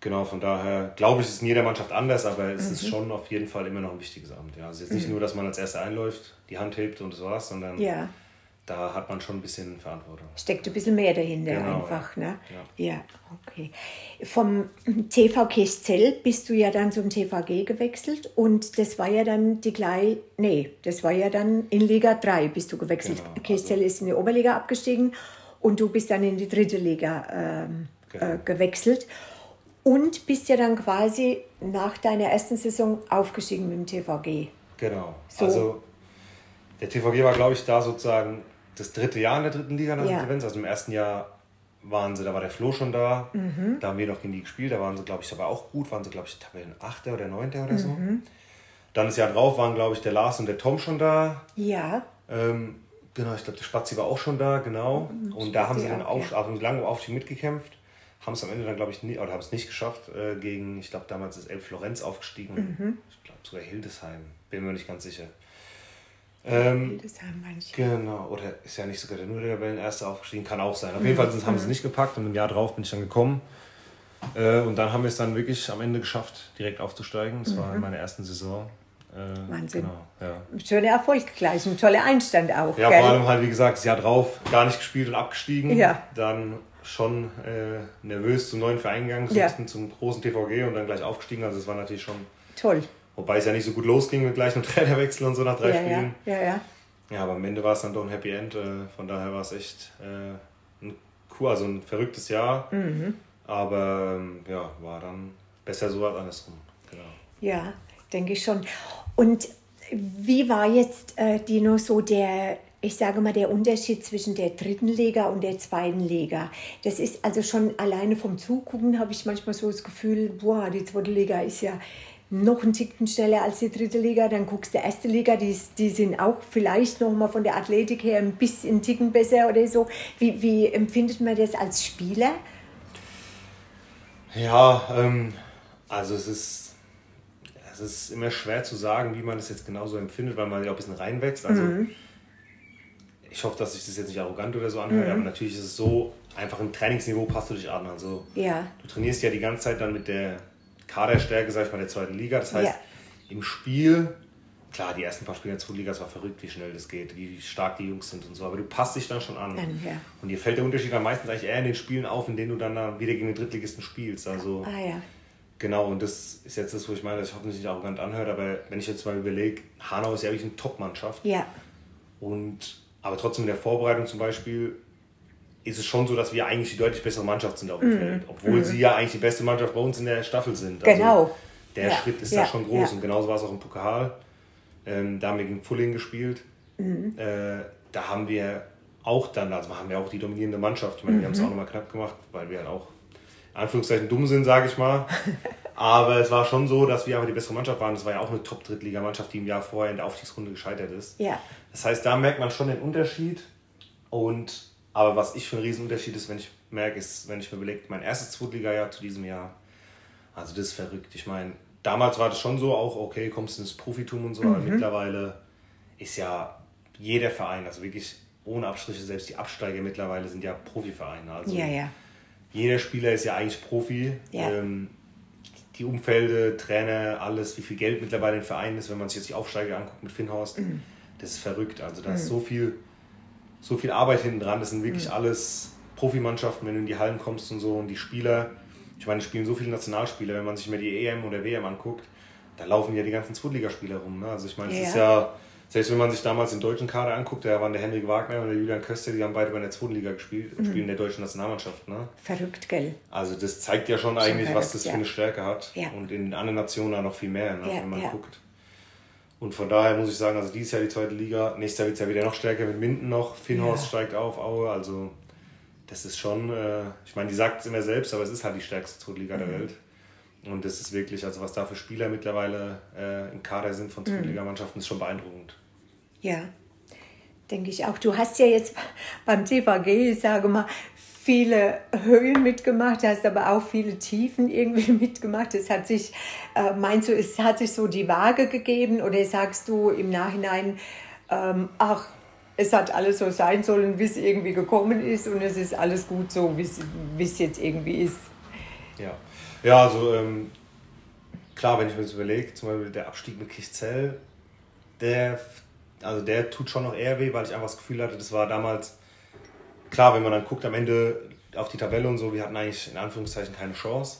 Genau, von daher glaube ich, ist in jeder Mannschaft anders, aber es mhm. ist schon auf jeden Fall immer noch ein wichtiges Amt. Ja. Also jetzt nicht mhm. nur, dass man als Erster einläuft, die Hand hebt und das war's, sondern ja. Da hat man schon ein bisschen Verantwortung. Steckt ein bisschen mehr dahinter genau, einfach, ja. ne? Ja. ja, okay. Vom TV Kestel bist du ja dann zum TVG gewechselt und das war ja dann die gleiche, nee, das war ja dann in Liga 3 bist du gewechselt. Genau, Kestel also. ist in die Oberliga abgestiegen und du bist dann in die dritte Liga ähm, genau. äh, gewechselt und bist ja dann quasi nach deiner ersten Saison aufgestiegen mit dem TVG. Genau. So. Also der TVG war, glaube ich, da sozusagen das dritte Jahr in der dritten Liga nach ja. Events. Also im ersten Jahr waren sie, da war der Flo schon da, mhm. da haben wir noch gegen die gespielt, da waren sie, glaube ich, dabei auch gut, waren sie, glaube ich, Tabellen 8. oder 9. oder mhm. so. Dann das Jahr drauf waren, glaube ich, der Lars und der Tom schon da. Ja. Ähm, genau, ich glaube, der Spazi war auch schon da, genau. Mhm, und da haben sie dann auch, ja. also lange Aufstieg mitgekämpft haben es am Ende dann, glaube ich, nie, oder haben es nicht geschafft, äh, gegen, ich glaube, damals ist Elf Florenz aufgestiegen. Mhm. Ich glaube sogar Hildesheim, bin mir nicht ganz sicher. Ähm, Hildesheim meine ich. Genau, oder ist ja nicht sogar der nur der Erste aufgestiegen, kann auch sein. Auf jeden Fall haben sie es mhm. nicht gepackt und im Jahr drauf bin ich dann gekommen. Äh, und dann haben wir es dann wirklich am Ende geschafft, direkt aufzusteigen. Das mhm. war in meiner ersten Saison. Äh, Wahnsinn. Genau, ja. Schöner Erfolg gleich, ein toller Einstand auch. Ja, gell? vor allem halt, wie gesagt, das Jahr drauf gar nicht gespielt und abgestiegen. Ja. Dann schon äh, nervös zum neuen Verein gegangen, ja. zum großen TVG und dann gleich aufgestiegen. Also es war natürlich schon toll. Wobei es ja nicht so gut losging mit gleich einem Trainerwechsel und so nach drei ja, Spielen. Ja, ja, ja. Ja, aber am Ende war es dann doch ein Happy End. Äh, von daher war es echt äh, ein, cool, also ein verrücktes Jahr. Mhm. Aber ähm, ja, war dann besser so als andersrum. Genau. Ja, denke ich schon. Und wie war jetzt, äh, Dino, so der, ich sage mal, der Unterschied zwischen der dritten Liga und der zweiten Liga. Das ist also schon alleine vom Zugucken habe ich manchmal so das Gefühl, boah, die zweite Liga ist ja noch ein Ticken schneller als die dritte Liga. Dann guckst du die erste Liga, die, die sind auch vielleicht noch mal von der Athletik her ein bisschen Ticken besser oder so. Wie, wie empfindet man das als Spieler? Ja, ähm, also es ist, es ist immer schwer zu sagen, wie man das jetzt genauso empfindet, weil man ja auch ein bisschen reinwächst. Also mhm ich hoffe, dass sich das jetzt nicht arrogant oder so anhört, mhm. aber natürlich ist es so, einfach im Trainingsniveau passt du dich an. Also ja. du trainierst ja die ganze Zeit dann mit der Kaderstärke, sag ich mal, der zweiten Liga. Das heißt, ja. im Spiel, klar, die ersten paar Spiele in der zweiten Liga, es war verrückt, wie schnell das geht, wie stark die Jungs sind und so, aber du passt dich dann schon an. Dann, ja. Und dir fällt der Unterschied dann meistens eigentlich eher in den Spielen auf, in denen du dann wieder gegen den Drittligisten spielst. Also, ah, ja. Genau, und das ist jetzt das, wo ich meine, dass ich hoffentlich nicht arrogant anhört, aber wenn ich jetzt mal überlege, Hanau ist ja wirklich eine Top-Mannschaft. Ja. Und aber trotzdem in der Vorbereitung zum Beispiel ist es schon so, dass wir eigentlich die deutlich bessere Mannschaft sind auf dem mm. Feld. Obwohl mm. sie ja eigentlich die beste Mannschaft bei uns in der Staffel sind. Also genau. Der ja. Schritt ist ja. da schon groß. Ja. Und genauso war es auch im Pokal. Ähm, da haben wir gegen Fulling gespielt. Mm. Äh, da haben wir auch dann, also haben wir auch die dominierende Mannschaft. Ich meine, wir haben es mhm. auch nochmal knapp gemacht, weil wir halt auch in Anführungszeichen dumm sind, sage ich mal. Aber es war schon so, dass wir aber die bessere Mannschaft waren. Das war ja auch eine Top-Drittliga-Mannschaft, die im Jahr vorher in der Aufstiegsrunde gescheitert ist. Ja. Das heißt, da merkt man schon den Unterschied. Und aber was ich für einen Riesenunterschied ist, wenn ich merke, ist, wenn ich mir überlege, mein erstes Zweitliga-Jahr zu diesem Jahr. Also das ist verrückt. Ich meine, damals war das schon so, auch okay, kommst du ins Profitum und so, mhm. aber mittlerweile ist ja jeder Verein, also wirklich ohne Abstriche, selbst die Absteiger mittlerweile sind ja Profivereine. Also ja, ja. jeder Spieler ist ja eigentlich Profi. Ja. Ähm, die Umfelde, Trainer, alles, wie viel Geld mittlerweile in Vereinen ist, wenn man sich jetzt die Aufsteiger anguckt mit Finnhorst, mhm. das ist verrückt. Also da ist mhm. so viel, so viel Arbeit hinten dran. Das sind wirklich mhm. alles Profimannschaften, wenn du in die Hallen kommst und so und die Spieler, ich meine, spielen so viele Nationalspieler, wenn man sich mal die EM oder WM anguckt, da laufen ja die ganzen Zweitligaspieler rum. Ne? Also ich meine, es ja. ist ja selbst wenn man sich damals den deutschen Kader anguckt, da waren der Henrik Wagner und der Julian Köster, die haben beide bei der zweiten Liga gespielt mhm. spielen in der deutschen Nationalmannschaft. Ne? Verrückt, gell? Also das zeigt ja schon, schon eigentlich, verrückt, was das für eine Stärke hat. Ja. Und in anderen Nationen auch noch viel mehr, ne, ja, wenn man guckt. Und von daher muss ich sagen, also dieses Jahr die zweite Liga, nächstes Jahr wird es ja wieder noch stärker mit Minden noch, Finnhorst steigt auf, Aue, also das ist schon, äh, ich meine, die sagt es immer selbst, aber es ist halt die stärkste zweite Liga mhm. der Welt. Und das ist wirklich, also was da für Spieler mittlerweile äh, im Kader sind von Zweitligamannschaften, ist schon beeindruckend. Ja, denke ich auch. Du hast ja jetzt beim TVG, ich sage mal, viele Höhen mitgemacht, hast aber auch viele Tiefen irgendwie mitgemacht. Es hat sich, äh, meinst du, es hat sich so die Waage gegeben oder sagst du im Nachhinein, ähm, ach, es hat alles so sein sollen, wie es irgendwie gekommen ist und es ist alles gut so, wie es jetzt irgendwie ist? Ja, ja also ähm, klar, wenn ich mir das überlege, zum Beispiel der Abstieg mit Kichzell, der also der tut schon noch eher weh, weil ich einfach das Gefühl hatte, das war damals, klar, wenn man dann guckt am Ende auf die Tabelle und so, wir hatten eigentlich in Anführungszeichen keine Chance.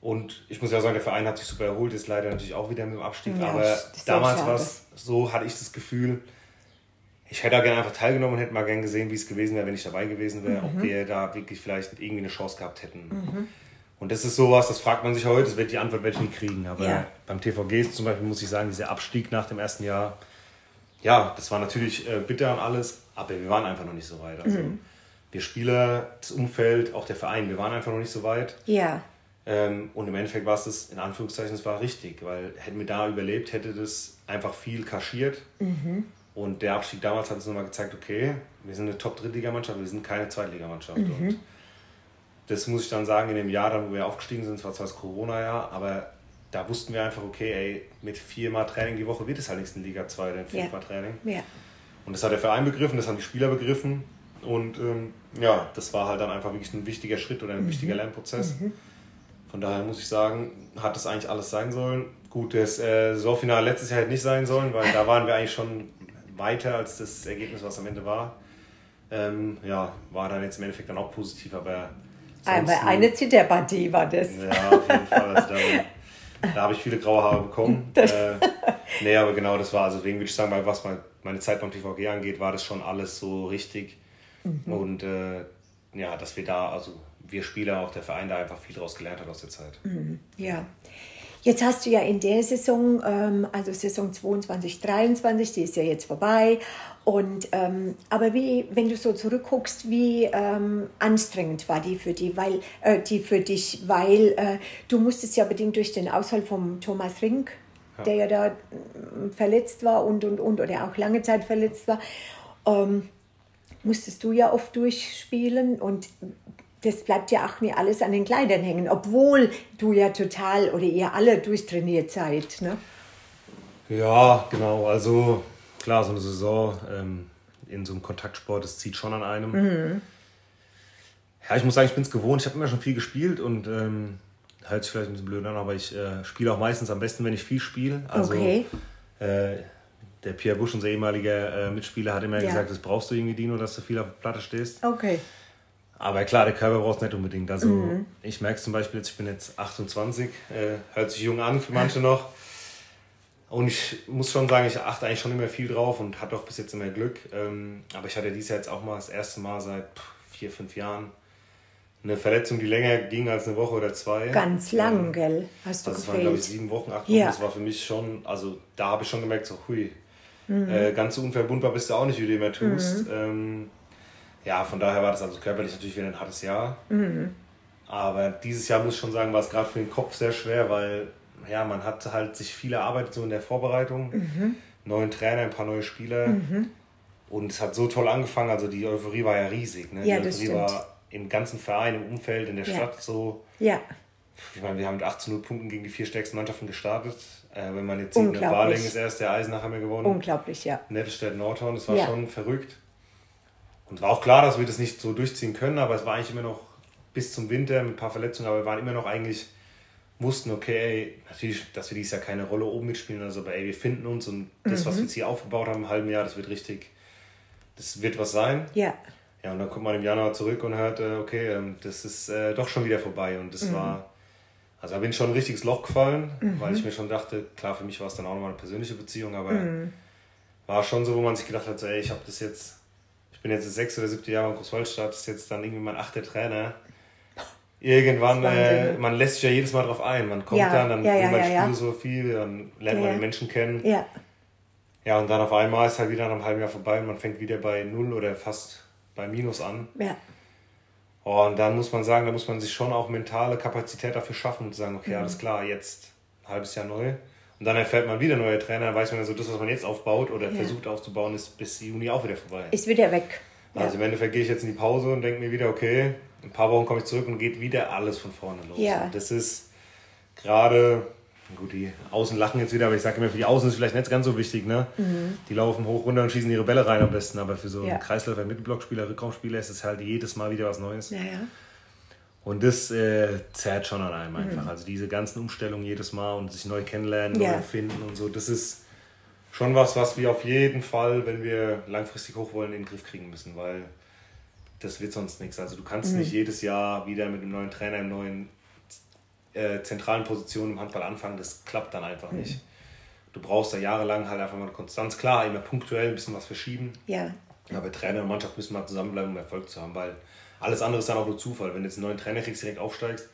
Und ich muss ja sagen, der Verein hat sich super erholt, ist leider natürlich auch wieder mit dem Abstieg. Ja, aber damals war es so, hatte ich das Gefühl, ich hätte da gerne einfach teilgenommen und hätte mal gerne gesehen, wie es gewesen wäre, wenn ich dabei gewesen wäre, mhm. ob wir da wirklich vielleicht irgendwie eine Chance gehabt hätten. Mhm. Und das ist sowas, das fragt man sich heute, das wird die Antwort werde ich nie kriegen. Aber ja. beim TVG zum Beispiel muss ich sagen, dieser Abstieg nach dem ersten Jahr, ja, das war natürlich äh, bitter und alles, aber wir waren einfach noch nicht so weit. Also mhm. wir Spieler, das Umfeld, auch der Verein, wir waren einfach noch nicht so weit. Ja. Ähm, und im Endeffekt war es das, in Anführungszeichen, es war richtig, weil hätten wir da überlebt, hätte das einfach viel kaschiert. Mhm. Und der Abstieg damals hat uns nochmal gezeigt, okay, wir sind eine Top-Drittligamannschaft, wir sind keine Zweitligamannschaft. Mhm. Und das muss ich dann sagen, in dem Jahr, dann, wo wir aufgestiegen sind, zwar das Corona-Jahr, aber da wussten wir einfach, okay, ey, mit viermal Training die Woche wird es halt nichts in Liga 2 oder fünfmal ja. Training. Ja. Und das hat der Verein begriffen, das haben die Spieler begriffen. Und ähm, ja, das war halt dann einfach wirklich ein wichtiger Schritt oder ein mhm. wichtiger Lernprozess. Mhm. Von daher muss ich sagen, hat das eigentlich alles sein sollen. Gut, das äh, Saisonfinale letztes Jahr hätte nicht sein sollen, weil da waren wir eigentlich schon weiter als das Ergebnis, was am Ende war. Ähm, ja, war dann jetzt im Endeffekt dann auch positiv, aber. Aber eine Zitterpartie war das. Ja, auf jeden Fall. Also da, habe ich viele graue Haare bekommen. äh, nee, aber genau das war, also deswegen würde ich sagen, was meine Zeit beim TVG angeht, war das schon alles so richtig. Mhm. Und äh, ja, dass wir da, also wir Spieler, auch der Verein da einfach viel draus gelernt hat aus der Zeit. Mhm. Ja. Jetzt hast du ja in der Saison, ähm, also Saison 22, 23, die ist ja jetzt vorbei. Und, ähm, aber wie, wenn du so zurückguckst, wie ähm, anstrengend war die für, die, weil, äh, die für dich? Weil äh, du musstest ja bedingt durch den Ausfall von Thomas Rink, ja. der ja da äh, verletzt war und, und, und, oder auch lange Zeit verletzt war, ähm, musstest du ja oft durchspielen. Und das bleibt ja auch nicht alles an den Kleidern hängen, obwohl du ja total oder ihr alle durchtrainiert seid. Ne? Ja, genau. Also klar, so eine Saison ähm, in so einem Kontaktsport, das zieht schon an einem. Mhm. Ja, ich muss sagen, ich bin es gewohnt. Ich habe immer schon viel gespielt und ähm, hört sich vielleicht ein bisschen blöd an, aber ich äh, spiele auch meistens am besten, wenn ich viel spiele. Also, okay. Äh, der Pierre Busch, unser ehemaliger äh, Mitspieler, hat immer ja. gesagt, das brauchst du irgendwie, Dino, dass du viel auf der Platte stehst. Okay. Aber klar, der Körper braucht es nicht unbedingt. Also mhm. ich merke es zum Beispiel jetzt, ich bin jetzt 28, äh, hört sich jung an für manche noch. Und ich muss schon sagen, ich achte eigentlich schon immer viel drauf und hatte auch bis jetzt immer Glück. Ähm, aber ich hatte dieses Jahr jetzt auch mal das erste Mal seit vier, fünf Jahren eine Verletzung, die länger ging als eine Woche oder zwei. Ganz lang, ähm, gell? Hast du also Das waren, glaube ich, sieben Wochen, acht Wochen. Ja. Das war für mich schon, also da habe ich schon gemerkt, so hui, mhm. äh, ganz so unverwundbar bist du auch nicht, wie du immer tust. Mhm. Ähm, ja, von daher war das also körperlich natürlich wieder ein hartes Jahr. Mhm. Aber dieses Jahr muss ich schon sagen, war es gerade für den Kopf sehr schwer, weil ja, man hat halt sich viel erarbeitet so in der Vorbereitung. Mhm. Neuen Trainer, ein paar neue Spieler. Mhm. Und es hat so toll angefangen, also die Euphorie war ja riesig. Ne? Ja, die Euphorie war im ganzen Verein, im Umfeld, in der ja. Stadt so. Ja. Ich meine, wir haben mit 18 Punkten gegen die vier stärksten Mannschaften gestartet. Äh, wenn man jetzt sieht, ne, Barling ist erst, der Eisenach haben wir gewonnen. Unglaublich, ja. Nettelstedt, Nordhorn, das war ja. schon verrückt. Und war auch klar, dass wir das nicht so durchziehen können, aber es war eigentlich immer noch bis zum Winter mit ein paar Verletzungen, aber wir waren immer noch eigentlich, wussten, okay, ey, natürlich, dass wir dieses Jahr keine Rolle oben mitspielen, also aber ey, wir finden uns und das, mhm. was wir jetzt hier aufgebaut haben im halben Jahr, das wird richtig, das wird was sein. Ja. Ja, und dann kommt man im Januar zurück und hört, äh, okay, ähm, das ist äh, doch schon wieder vorbei und das mhm. war, also da bin ich schon ein richtiges Loch gefallen, mhm. weil ich mir schon dachte, klar, für mich war es dann auch nochmal eine persönliche Beziehung, aber mhm. war schon so, wo man sich gedacht hat, so, ey, ich habe das jetzt bin jetzt das sechste oder siebte Jahr in Großwaldstadt, das ist jetzt dann irgendwie mein achter Trainer. Irgendwann, äh, man lässt sich ja jedes Mal drauf ein. Man kommt ja, dann, dann ja, ja, man ja, so viel, dann lernt man den Menschen kennen. Ja. Ja, und dann auf einmal ist halt wieder nach einem halben Jahr vorbei und man fängt wieder bei Null oder fast bei Minus an. Ja. Oh, und dann muss man sagen, da muss man sich schon auch mentale Kapazität dafür schaffen und sagen, okay, mhm. alles klar, jetzt ein halbes Jahr neu. Und dann erfährt man wieder neue Trainer, dann weiß man also, das, was man jetzt aufbaut oder ja. versucht aufzubauen, ist bis Juni auch wieder vorbei. Ist wieder weg. Also ja. im Endeffekt gehe ich jetzt in die Pause und denke mir wieder, okay, ein paar Wochen komme ich zurück und geht wieder alles von vorne los. Ja. Und das ist gerade, gut, die Außen lachen jetzt wieder, aber ich sage immer, für die Außen ist vielleicht nicht ganz so wichtig, ne? Mhm. Die laufen hoch, runter und schießen ihre Bälle rein am besten, aber für so ja. einen Kreisläufer, Mittelblockspieler, Rückraumspieler ist es halt jedes Mal wieder was Neues. Ja, ja. Und das äh, zerrt schon an einem einfach. Mhm. Also diese ganzen Umstellungen jedes Mal und sich neu kennenlernen, ja. neu finden und so, das ist schon was, was wir auf jeden Fall, wenn wir langfristig hoch wollen, in den Griff kriegen müssen, weil das wird sonst nichts. Also du kannst mhm. nicht jedes Jahr wieder mit einem neuen Trainer in neuen äh, zentralen Positionen im Handball anfangen, das klappt dann einfach mhm. nicht. Du brauchst da jahrelang halt einfach mal eine Konstanz. Klar, immer punktuell ein bisschen was verschieben. Ja. Aber Trainer und Mannschaft müssen mal zusammenbleiben, um Erfolg zu haben, weil alles andere ist dann auch nur Zufall. Wenn du jetzt einen neuen Trainer kriegst, direkt aufsteigst,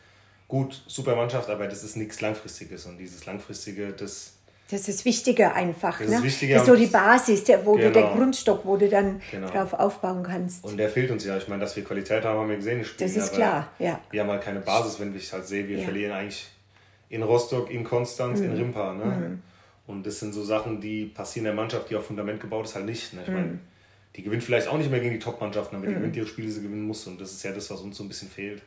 gut, super Mannschaft, aber das ist nichts Langfristiges. Und dieses Langfristige, das. Das ist Wichtige einfach. Das ne? ist wichtiger. Das ist so die Basis, der, wo genau. du der Grundstock, wo du dann genau. drauf aufbauen kannst. Und der fehlt uns ja. Ich meine, dass wir Qualität haben, haben wir gesehen. Spielen, das ist klar, ja. Wir haben halt keine Basis, wenn ich halt sehe, wir ja. verlieren eigentlich in Rostock, in Konstanz, mhm. in Rimpa. Ne? Mhm. Und das sind so Sachen, die passieren in der Mannschaft, die auf Fundament gebaut ist, halt nicht. Ne? Ich mhm. meine, die gewinnt vielleicht auch nicht mehr gegen die Top-Mannschaften, aber die mhm. gewinnt ihre Spiele, die sie gewinnen muss. Und das ist ja das, was uns so ein bisschen fehlt.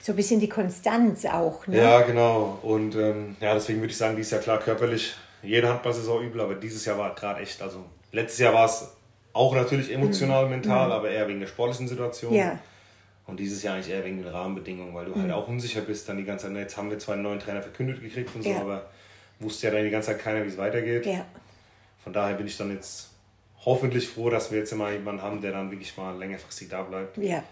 So ein bisschen die Konstanz auch, ne? Ja, genau. Und ähm, ja, deswegen würde ich sagen, dieses Jahr klar körperlich, jede Handball-Saison übel, aber dieses Jahr war gerade echt, also letztes Jahr war es auch natürlich emotional, mhm. mental, mhm. aber eher wegen der sportlichen Situation. Ja. Und dieses Jahr eigentlich eher wegen den Rahmenbedingungen, weil du halt mhm. auch unsicher bist dann die ganze Zeit. Jetzt haben wir zwar einen neuen Trainer verkündet gekriegt und so, ja. aber wusste ja dann die ganze Zeit keiner, wie es weitergeht. Ja. Von daher bin ich dann jetzt hoffentlich froh, dass wir jetzt immer jemanden haben, der dann wirklich mal längerfristig da bleibt. Ja.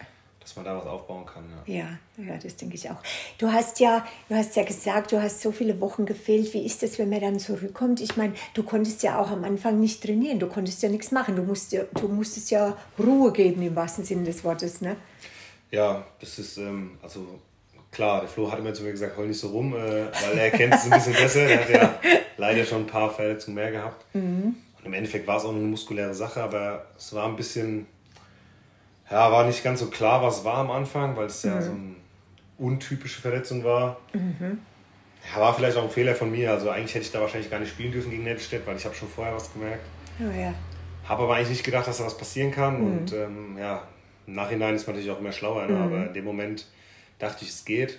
Dass man da was aufbauen kann. Ja. ja, ja, das denke ich auch. Du hast ja, du hast ja gesagt, du hast so viele Wochen gefehlt. Wie ist das, wenn man dann zurückkommt? Ich meine, du konntest ja auch am Anfang nicht trainieren, du konntest ja nichts machen. Du, musst, du musstest ja Ruhe geben im wahrsten Sinne des Wortes, ne? Ja, das ist, ähm, also klar, der Flo hat immer zu mir gesagt, heul nicht so rum, äh, weil er kennt es ein bisschen besser. Er hat ja leider schon ein paar Verletzungen mehr gehabt. Mhm. Und im Endeffekt war es auch eine muskuläre Sache, aber es war ein bisschen, ja, war nicht ganz so klar, was war am Anfang, weil es mhm. ja so eine untypische Verletzung war. Mhm. Ja, war vielleicht auch ein Fehler von mir. Also eigentlich hätte ich da wahrscheinlich gar nicht spielen dürfen gegen Nettelstedt, weil ich habe schon vorher was gemerkt. Oh ja. Habe aber eigentlich nicht gedacht, dass da was passieren kann. Mhm. Und ähm, ja, im Nachhinein ist man natürlich auch immer schlauer. Ne? Mhm. Aber in dem Moment dachte ich, es geht.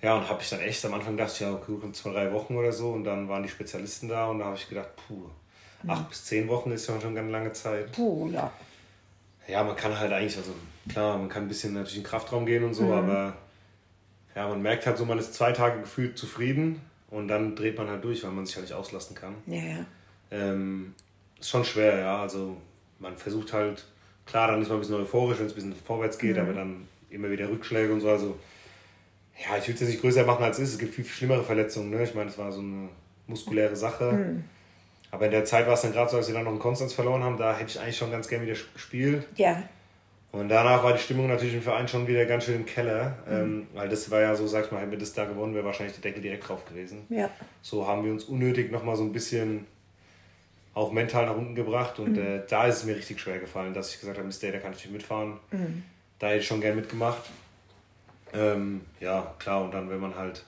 Ja, und habe ich dann echt am Anfang gedacht, ja, okay, zwei, drei Wochen oder so. Und dann waren die Spezialisten da und da habe ich gedacht, puh, Mhm. Acht bis zehn Wochen ist ja schon eine lange Zeit. Puh, ja. Ja, man kann halt eigentlich, also klar, man kann ein bisschen natürlich in den Kraftraum gehen und so, mhm. aber ja, man merkt halt so, man ist zwei Tage gefühlt zufrieden und dann dreht man halt durch, weil man sich halt nicht auslassen kann. Ja, ja. Ähm, ist schon schwer, ja. Also man versucht halt, klar, dann ist man ein bisschen euphorisch, wenn es ein bisschen vorwärts geht, mhm. aber dann immer wieder Rückschläge und so. Also ja, ich will es jetzt nicht größer machen als es ist. Es gibt viel, viel schlimmere Verletzungen. Ne? Ich meine, es war so eine muskuläre Sache. Mhm. Aber in der Zeit war es dann gerade so, als wir dann noch einen Konstanz verloren haben, da hätte ich eigentlich schon ganz gerne wieder gespielt. Ja. Und danach war die Stimmung natürlich im Verein schon wieder ganz schön im Keller, mhm. ähm, weil das war ja so, sag ich mal, hätten wir das da gewonnen, wäre wahrscheinlich der Deckel direkt drauf gewesen. Ja. So haben wir uns unnötig nochmal so ein bisschen auch mental nach unten gebracht und mhm. äh, da ist es mir richtig schwer gefallen, dass ich gesagt habe, Mr. da kann ich nicht mitfahren. Mhm. Da hätte ich schon gern mitgemacht. Ähm, ja, klar, und dann, wenn man halt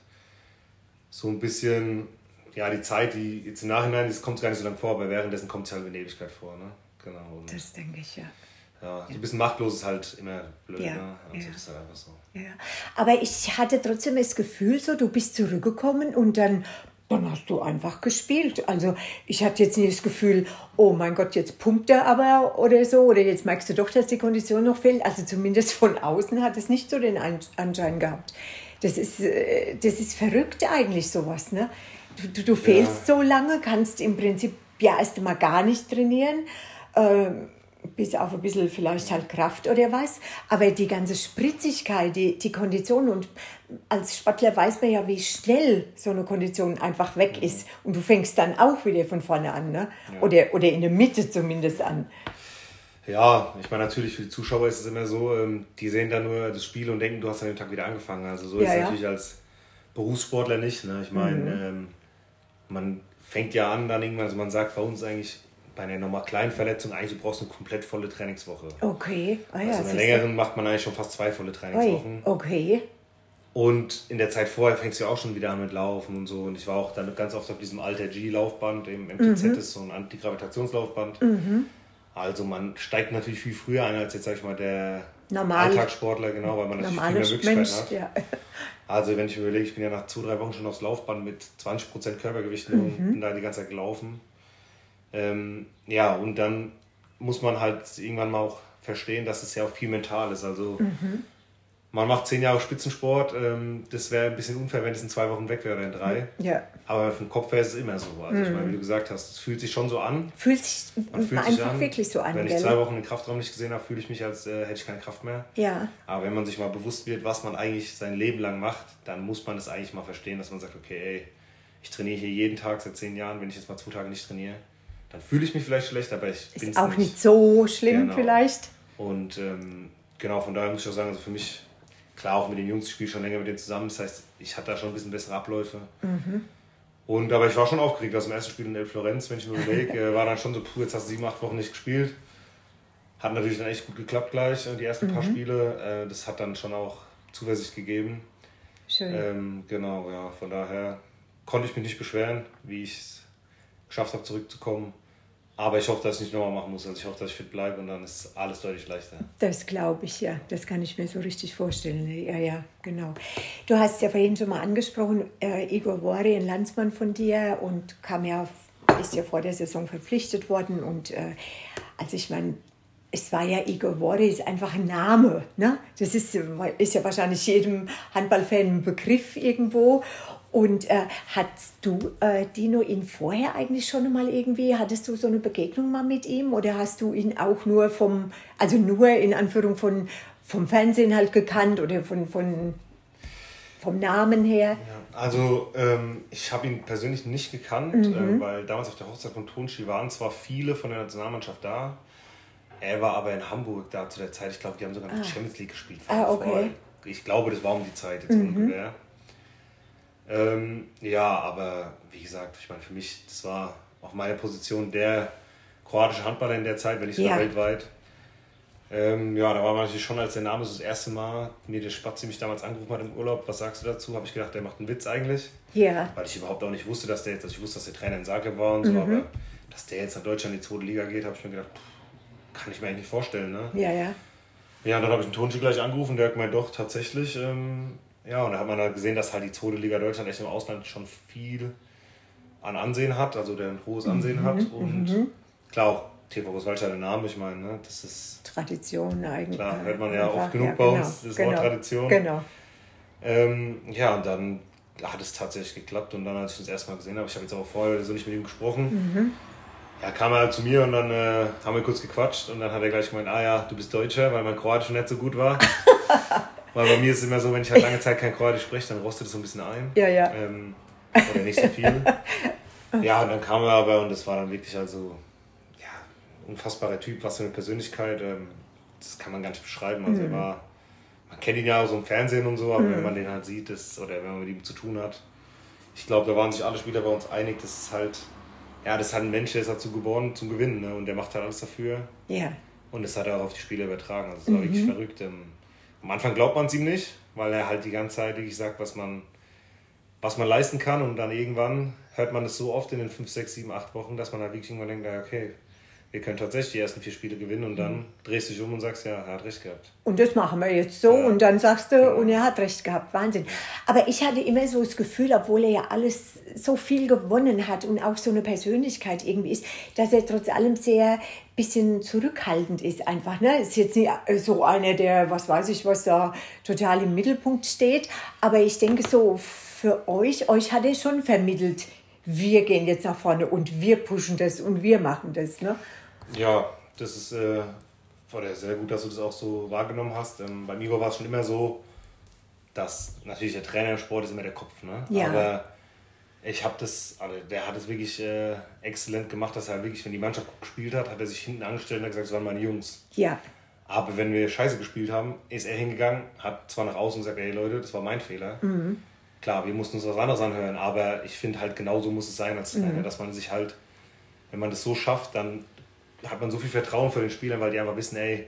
so ein bisschen, ja, die Zeit, die jetzt im Nachhinein, das kommt gar nicht so lange vor, aber währenddessen kommt es halt in Ewigkeit vor, ne? Genau. Und das denke ich, ja. Ja, so ein bisschen machtlos ist halt immer blöd, ja, ne? Also ja. das ist halt einfach so. Ja. Aber ich hatte trotzdem das Gefühl, so, du bist zurückgekommen und dann, dann hast du einfach gespielt. Also ich hatte jetzt nicht das Gefühl, oh mein Gott, jetzt pumpt er aber oder so, oder jetzt merkst du doch, dass die Kondition noch fehlt. Also zumindest von außen hat es nicht so den Anschein gehabt. Das ist, äh, das ist verrückt eigentlich sowas, ne? Du, du, fehlst ja. so lange, kannst im Prinzip ja erst einmal gar nicht trainieren. Ähm, bis auf ein bisschen vielleicht halt Kraft oder was. Aber die ganze Spritzigkeit, die, die Kondition und als Sportler weiß man ja, wie schnell so eine Kondition einfach weg mhm. ist. Und du fängst dann auch wieder von vorne an, ne? Ja. Oder, oder in der Mitte zumindest an. Ja, ich meine, natürlich für die Zuschauer ist es immer so, ähm, die sehen dann nur das Spiel und denken, du hast an dem Tag wieder angefangen. Also so ja, ist es ja. natürlich als Berufssportler nicht. Ne? Ich meine, mhm. ähm, man fängt ja an, dann irgendwann, also man sagt bei uns eigentlich, bei einer normal kleinen Verletzung eigentlich, du brauchst eine komplett volle Trainingswoche. Okay. Ah, ja, also in einer längeren macht man eigentlich schon fast zwei volle Trainingswochen. Okay. Und in der Zeit vorher fängst du ja auch schon wieder an mit Laufen und so. Und ich war auch dann ganz oft auf diesem Alter G-Laufband, im MTZ mhm. ist so ein Antigravitationslaufband. Mhm. Also man steigt natürlich viel früher ein als jetzt, sag ich mal, der Normal, Alltagssportler, genau, weil man natürlich viel mehr Möglichkeiten Mensch, hat. Ja. Also wenn ich überlege, ich bin ja nach zwei, drei Wochen schon aufs Laufband mit 20% Körpergewicht mhm. und bin da die ganze Zeit gelaufen. Ähm, ja, und dann muss man halt irgendwann mal auch verstehen, dass es ja auch viel mental ist. Also mhm. Man macht zehn Jahre Spitzensport, ähm, das wäre ein bisschen unfair, wenn es in zwei Wochen weg wäre oder in drei. Ja. Aber vom Kopf her ist es immer so. Also mhm. ich meine, wie du gesagt hast, es fühlt sich schon so an. Fühlt sich, man fühlt einfach sich an. wirklich so an. Wenn ich zwei Wochen den Kraftraum nicht gesehen habe, fühle ich mich, als äh, hätte ich keine Kraft mehr. Ja. Aber wenn man sich mal bewusst wird, was man eigentlich sein Leben lang macht, dann muss man es eigentlich mal verstehen, dass man sagt, okay, ey, ich trainiere hier jeden Tag seit zehn Jahren, wenn ich jetzt mal zwei Tage nicht trainiere, dann fühle ich mich vielleicht schlecht, aber ich bin Ist auch nicht. nicht so schlimm genau. vielleicht. Und ähm, genau, von daher muss ich auch sagen, also für mich, klar, auch mit den Jungs, ich spiele schon länger mit denen zusammen, das heißt, ich hatte da schon ein bisschen bessere Abläufe. Mhm. Und aber ich war schon aufgeregt, also im ersten Spiel in El Florenz, wenn ich mir überlege, äh, war dann schon so, puh, jetzt hast du sieben, acht Wochen nicht gespielt. Hat natürlich dann echt gut geklappt gleich, äh, die ersten mhm. paar Spiele. Äh, das hat dann schon auch Zuversicht gegeben. Schön. Ähm, genau, ja, von daher konnte ich mich nicht beschweren, wie ich es geschafft habe, zurückzukommen. Aber ich hoffe, dass ich nicht nochmal machen muss. Also ich hoffe, dass ich fit bleibe und dann ist alles deutlich leichter. Das glaube ich, ja. Das kann ich mir so richtig vorstellen. Ja, ja, genau. Du hast ja vorhin schon mal angesprochen, äh, Igor Wori, ein Landsmann von dir und kam ja, ist ja vor der Saison verpflichtet worden. Und äh, also ich meine, es war ja Igor Wori, ist einfach ein Name. Ne? Das ist, ist ja wahrscheinlich jedem Handballfan ein Begriff irgendwo. Und äh, hast du, äh, Dino, ihn vorher eigentlich schon mal irgendwie, hattest du so eine Begegnung mal mit ihm oder hast du ihn auch nur vom, also nur in Anführung von, vom Fernsehen halt gekannt oder von, von, vom Namen her? Ja, also ähm, ich habe ihn persönlich nicht gekannt, mhm. äh, weil damals auf der Hochzeit von Tonschi waren zwar viele von der Nationalmannschaft da, er war aber in Hamburg da zu der Zeit, ich glaube, die haben sogar noch ah. Champions League gespielt. Ah, okay. Ich glaube, das war um die Zeit jetzt mhm. ungefähr. Ähm, ja, aber wie gesagt, ich meine, für mich, das war auf meiner Position der kroatische Handballer in der Zeit, wenn nicht sogar ja. weltweit. Ähm, ja, da war man natürlich schon, als der Name so das erste Mal mir der Spatzi mich damals angerufen hat im Urlaub, was sagst du dazu? Habe ich gedacht, der macht einen Witz eigentlich. Ja. Weil ich überhaupt auch nicht wusste, dass der jetzt, also ich wusste, dass der Trainer in Zagreb war und so, mhm. aber dass der jetzt nach Deutschland in die zweite Liga geht, habe ich mir gedacht, pff, kann ich mir eigentlich nicht vorstellen, ne? Ja, ja. Ja, und dann habe ich einen Tonchi gleich angerufen, der hat gemeint, doch, tatsächlich, ähm, ja, und da hat man halt gesehen, dass halt die zweite Liga Deutschland echt im Ausland schon viel an Ansehen hat, also der ein hohes Ansehen mhm, hat. Und mhm. klar, auch TV Großwaldstadt der Name, ich meine, ne, das ist. Tradition eigentlich. Klar, hört man ja einfach, oft genug ja, bei genau, uns, das genau, Wort Tradition. Genau. Ähm, ja, und dann hat es tatsächlich geklappt und dann, als ich das erste Mal gesehen habe, ich habe jetzt auch vorher so nicht mit ihm gesprochen. Mhm. Ja, kam er halt zu mir und dann äh, haben wir kurz gequatscht und dann hat er gleich gemeint, ah ja, du bist Deutscher, weil mein Kroatisch nicht so gut war. Weil bei mir ist es immer so, wenn ich halt lange Zeit kein Kroatisch spreche, dann rostet es so ein bisschen ein. Ja, ja. Ähm, oder nicht so viel. ja, und dann kam er aber und das war dann wirklich also, ja, unfassbarer Typ, was für eine Persönlichkeit. Ähm, das kann man gar nicht beschreiben. Also mhm. er war, man kennt ihn ja auch so im Fernsehen und so, aber mhm. wenn man den halt sieht, das, oder wenn man mit ihm zu tun hat, ich glaube, da waren sich alle Spieler bei uns einig, das ist halt, ja, das ist halt ein Mensch, der ist dazu geboren zum Gewinnen, ne? Und der macht halt alles dafür. Ja. Und das hat er auch auf die Spieler übertragen. Also es war mhm. wirklich verrückt. Ähm, am Anfang glaubt man es ihm nicht, weil er halt die ganze Zeit wirklich sagt, was man, was man leisten kann. Und dann irgendwann hört man es so oft in den 5, 6, 7, 8 Wochen, dass man halt wirklich irgendwann denkt, okay, wir können tatsächlich die ersten vier Spiele gewinnen und dann mhm. drehst du dich um und sagst, ja, er hat recht gehabt. Und das machen wir jetzt so ja. und dann sagst du, ja. und er hat recht gehabt, Wahnsinn. Aber ich hatte immer so das Gefühl, obwohl er ja alles so viel gewonnen hat und auch so eine Persönlichkeit irgendwie ist, dass er trotz allem sehr bisschen zurückhaltend ist einfach. Ne? Ist jetzt nicht so einer, der, was weiß ich, was da total im Mittelpunkt steht, aber ich denke so, für euch, euch hat er schon vermittelt, wir gehen jetzt nach vorne und wir pushen das und wir machen das. Ne? Ja, das ist äh, sehr gut, dass du das auch so wahrgenommen hast. Ähm, bei Igor war es schon immer so, dass natürlich der Trainer im Sport ist immer der Kopf. Ne? Ja. Aber ich habe das, also der hat es wirklich äh, exzellent gemacht, dass er wirklich, wenn die Mannschaft gut gespielt hat, hat er sich hinten angestellt und hat gesagt, das waren meine Jungs. Ja. Aber wenn wir scheiße gespielt haben, ist er hingegangen, hat zwar nach außen gesagt, hey Leute, das war mein Fehler. Mhm. Klar, wir mussten uns was anderes anhören, aber ich finde halt genauso muss es sein als Trainer, mhm. dass man sich halt, wenn man das so schafft, dann hat man so viel Vertrauen für den Spielern, weil die einfach wissen, ey,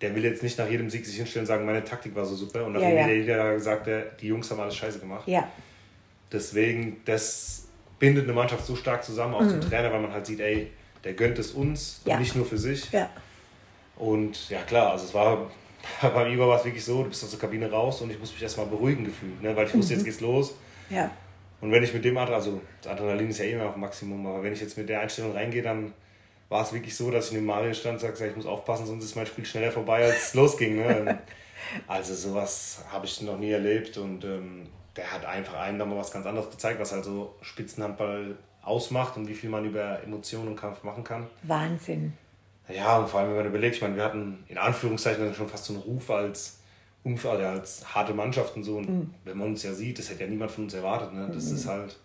der will jetzt nicht nach jedem Sieg sich hinstellen und sagen, meine Taktik war so super. Und nach ja, ja. jeder sagt er, die Jungs haben alles scheiße gemacht. Ja. Deswegen, das bindet eine Mannschaft so stark zusammen, auch mhm. zum Trainer, weil man halt sieht, ey, der gönnt es uns ja. und nicht nur für sich. Ja. Und ja, klar, also es war beim Igor war es wirklich so, du bist aus der Kabine raus und ich muss mich erstmal beruhigen gefühlt, ne? weil ich wusste, mhm. jetzt geht's los. Ja. Und wenn ich mit dem, also das Adrenalin ist ja immer auf Maximum, aber wenn ich jetzt mit der Einstellung reingehe, dann war es wirklich so, dass ich neben Mario stand und sagte, ich muss aufpassen, sonst ist mein Spiel schneller vorbei, als es losging. Ne? also sowas habe ich noch nie erlebt und ähm, der hat einfach einem nochmal was ganz anderes gezeigt, was halt so Spitzenhandball ausmacht und wie viel man über Emotionen und Kampf machen kann. Wahnsinn. Ja, und vor allem, wenn man überlegt, ich meine, wir hatten in Anführungszeichen schon fast so einen Ruf als Unfall, als harte Mannschaft und so. Und mhm. wenn man uns ja sieht, das hätte ja niemand von uns erwartet. Ne? Das mhm. ist halt,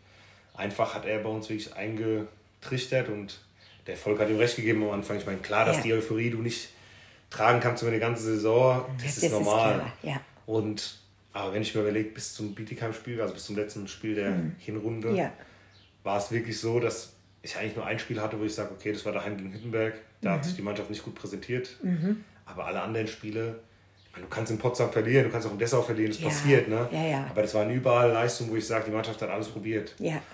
einfach hat er bei uns wirklich eingetrichtert und der Erfolg hat ihm recht gegeben am Anfang. Ich meine, klar, dass ja. die Euphorie du nicht tragen kannst über eine ganze Saison, das, das ist normal. Ist ja. Und aber wenn ich mir überlege, bis zum Bietigheim-Spiel, also bis zum letzten Spiel der mhm. Hinrunde, ja. war es wirklich so, dass ich eigentlich nur ein Spiel hatte, wo ich sage, okay, das war daheim gegen Hüttenberg. Da mhm. hat sich die Mannschaft nicht gut präsentiert. Mhm. Aber alle anderen Spiele, ich meine, du kannst in Potsdam verlieren, du kannst auch in Dessau verlieren, das ja. passiert. Ne? Ja. Aber das waren überall Leistungen, wo ich sage, die Mannschaft hat alles probiert.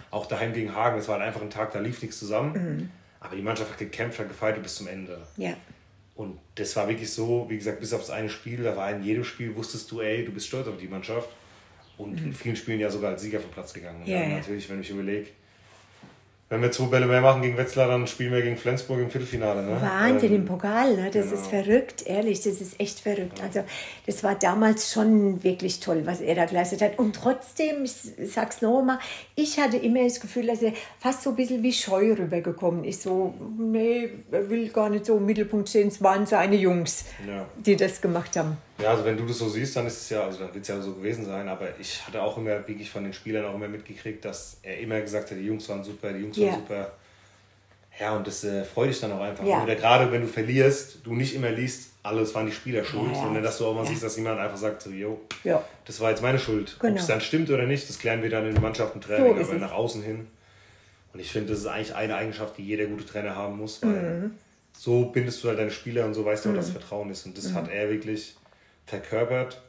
Auch daheim gegen Hagen, das war halt einfach ein Tag, da lief nichts zusammen. Aber die Mannschaft hat gekämpft, hat gefeiert bis zum Ende. Ja. Und das war wirklich so, wie gesagt, bis auf das eine Spiel, da war in jedem Spiel, wusstest du, ey, du bist stolz auf die Mannschaft. Und mhm. in vielen Spielen ja sogar als Sieger vom Platz gegangen. Und ja, dann natürlich, wenn ich überlege, wenn wir zwei Bälle mehr machen gegen Wetzlar, dann spielen wir gegen Flensburg im Viertelfinale. Ne? Wahnsinn, ähm, im Pokal, ne? das genau. ist verrückt, ehrlich, das ist echt verrückt. Ja. Also das war damals schon wirklich toll, was er da geleistet hat. Und trotzdem, ich sag's nochmal, ich hatte immer das Gefühl, dass er fast so ein bisschen wie scheu rübergekommen ist. So, nee, er will gar nicht so im Mittelpunkt stehen, es waren seine Jungs, ja. die das gemacht haben. Ja, also wenn du das so siehst, dann ist es ja, also dann wird es ja so gewesen sein, aber ich hatte auch immer wirklich von den Spielern auch immer mitgekriegt, dass er immer gesagt hat, die Jungs waren super, die Jungs yeah. waren super. Ja, und das äh, freut dich dann auch einfach. Ja. Oder gerade wenn du verlierst, du nicht immer liest, alles waren die Spieler schuld, ja, ja. sondern dass du auch mal siehst, dass jemand einfach sagt, so, yo, das war jetzt meine Schuld. Genau. Ob es dann stimmt oder nicht, das klären wir dann in den Mannschaftentraining, so aber nach außen hin. Und ich finde, das ist eigentlich eine Eigenschaft, die jeder gute Trainer haben muss, weil mhm. so bindest du halt deine Spieler und so weißt du auch, mhm. dass Vertrauen ist. Und das mhm. hat er wirklich verkörpert.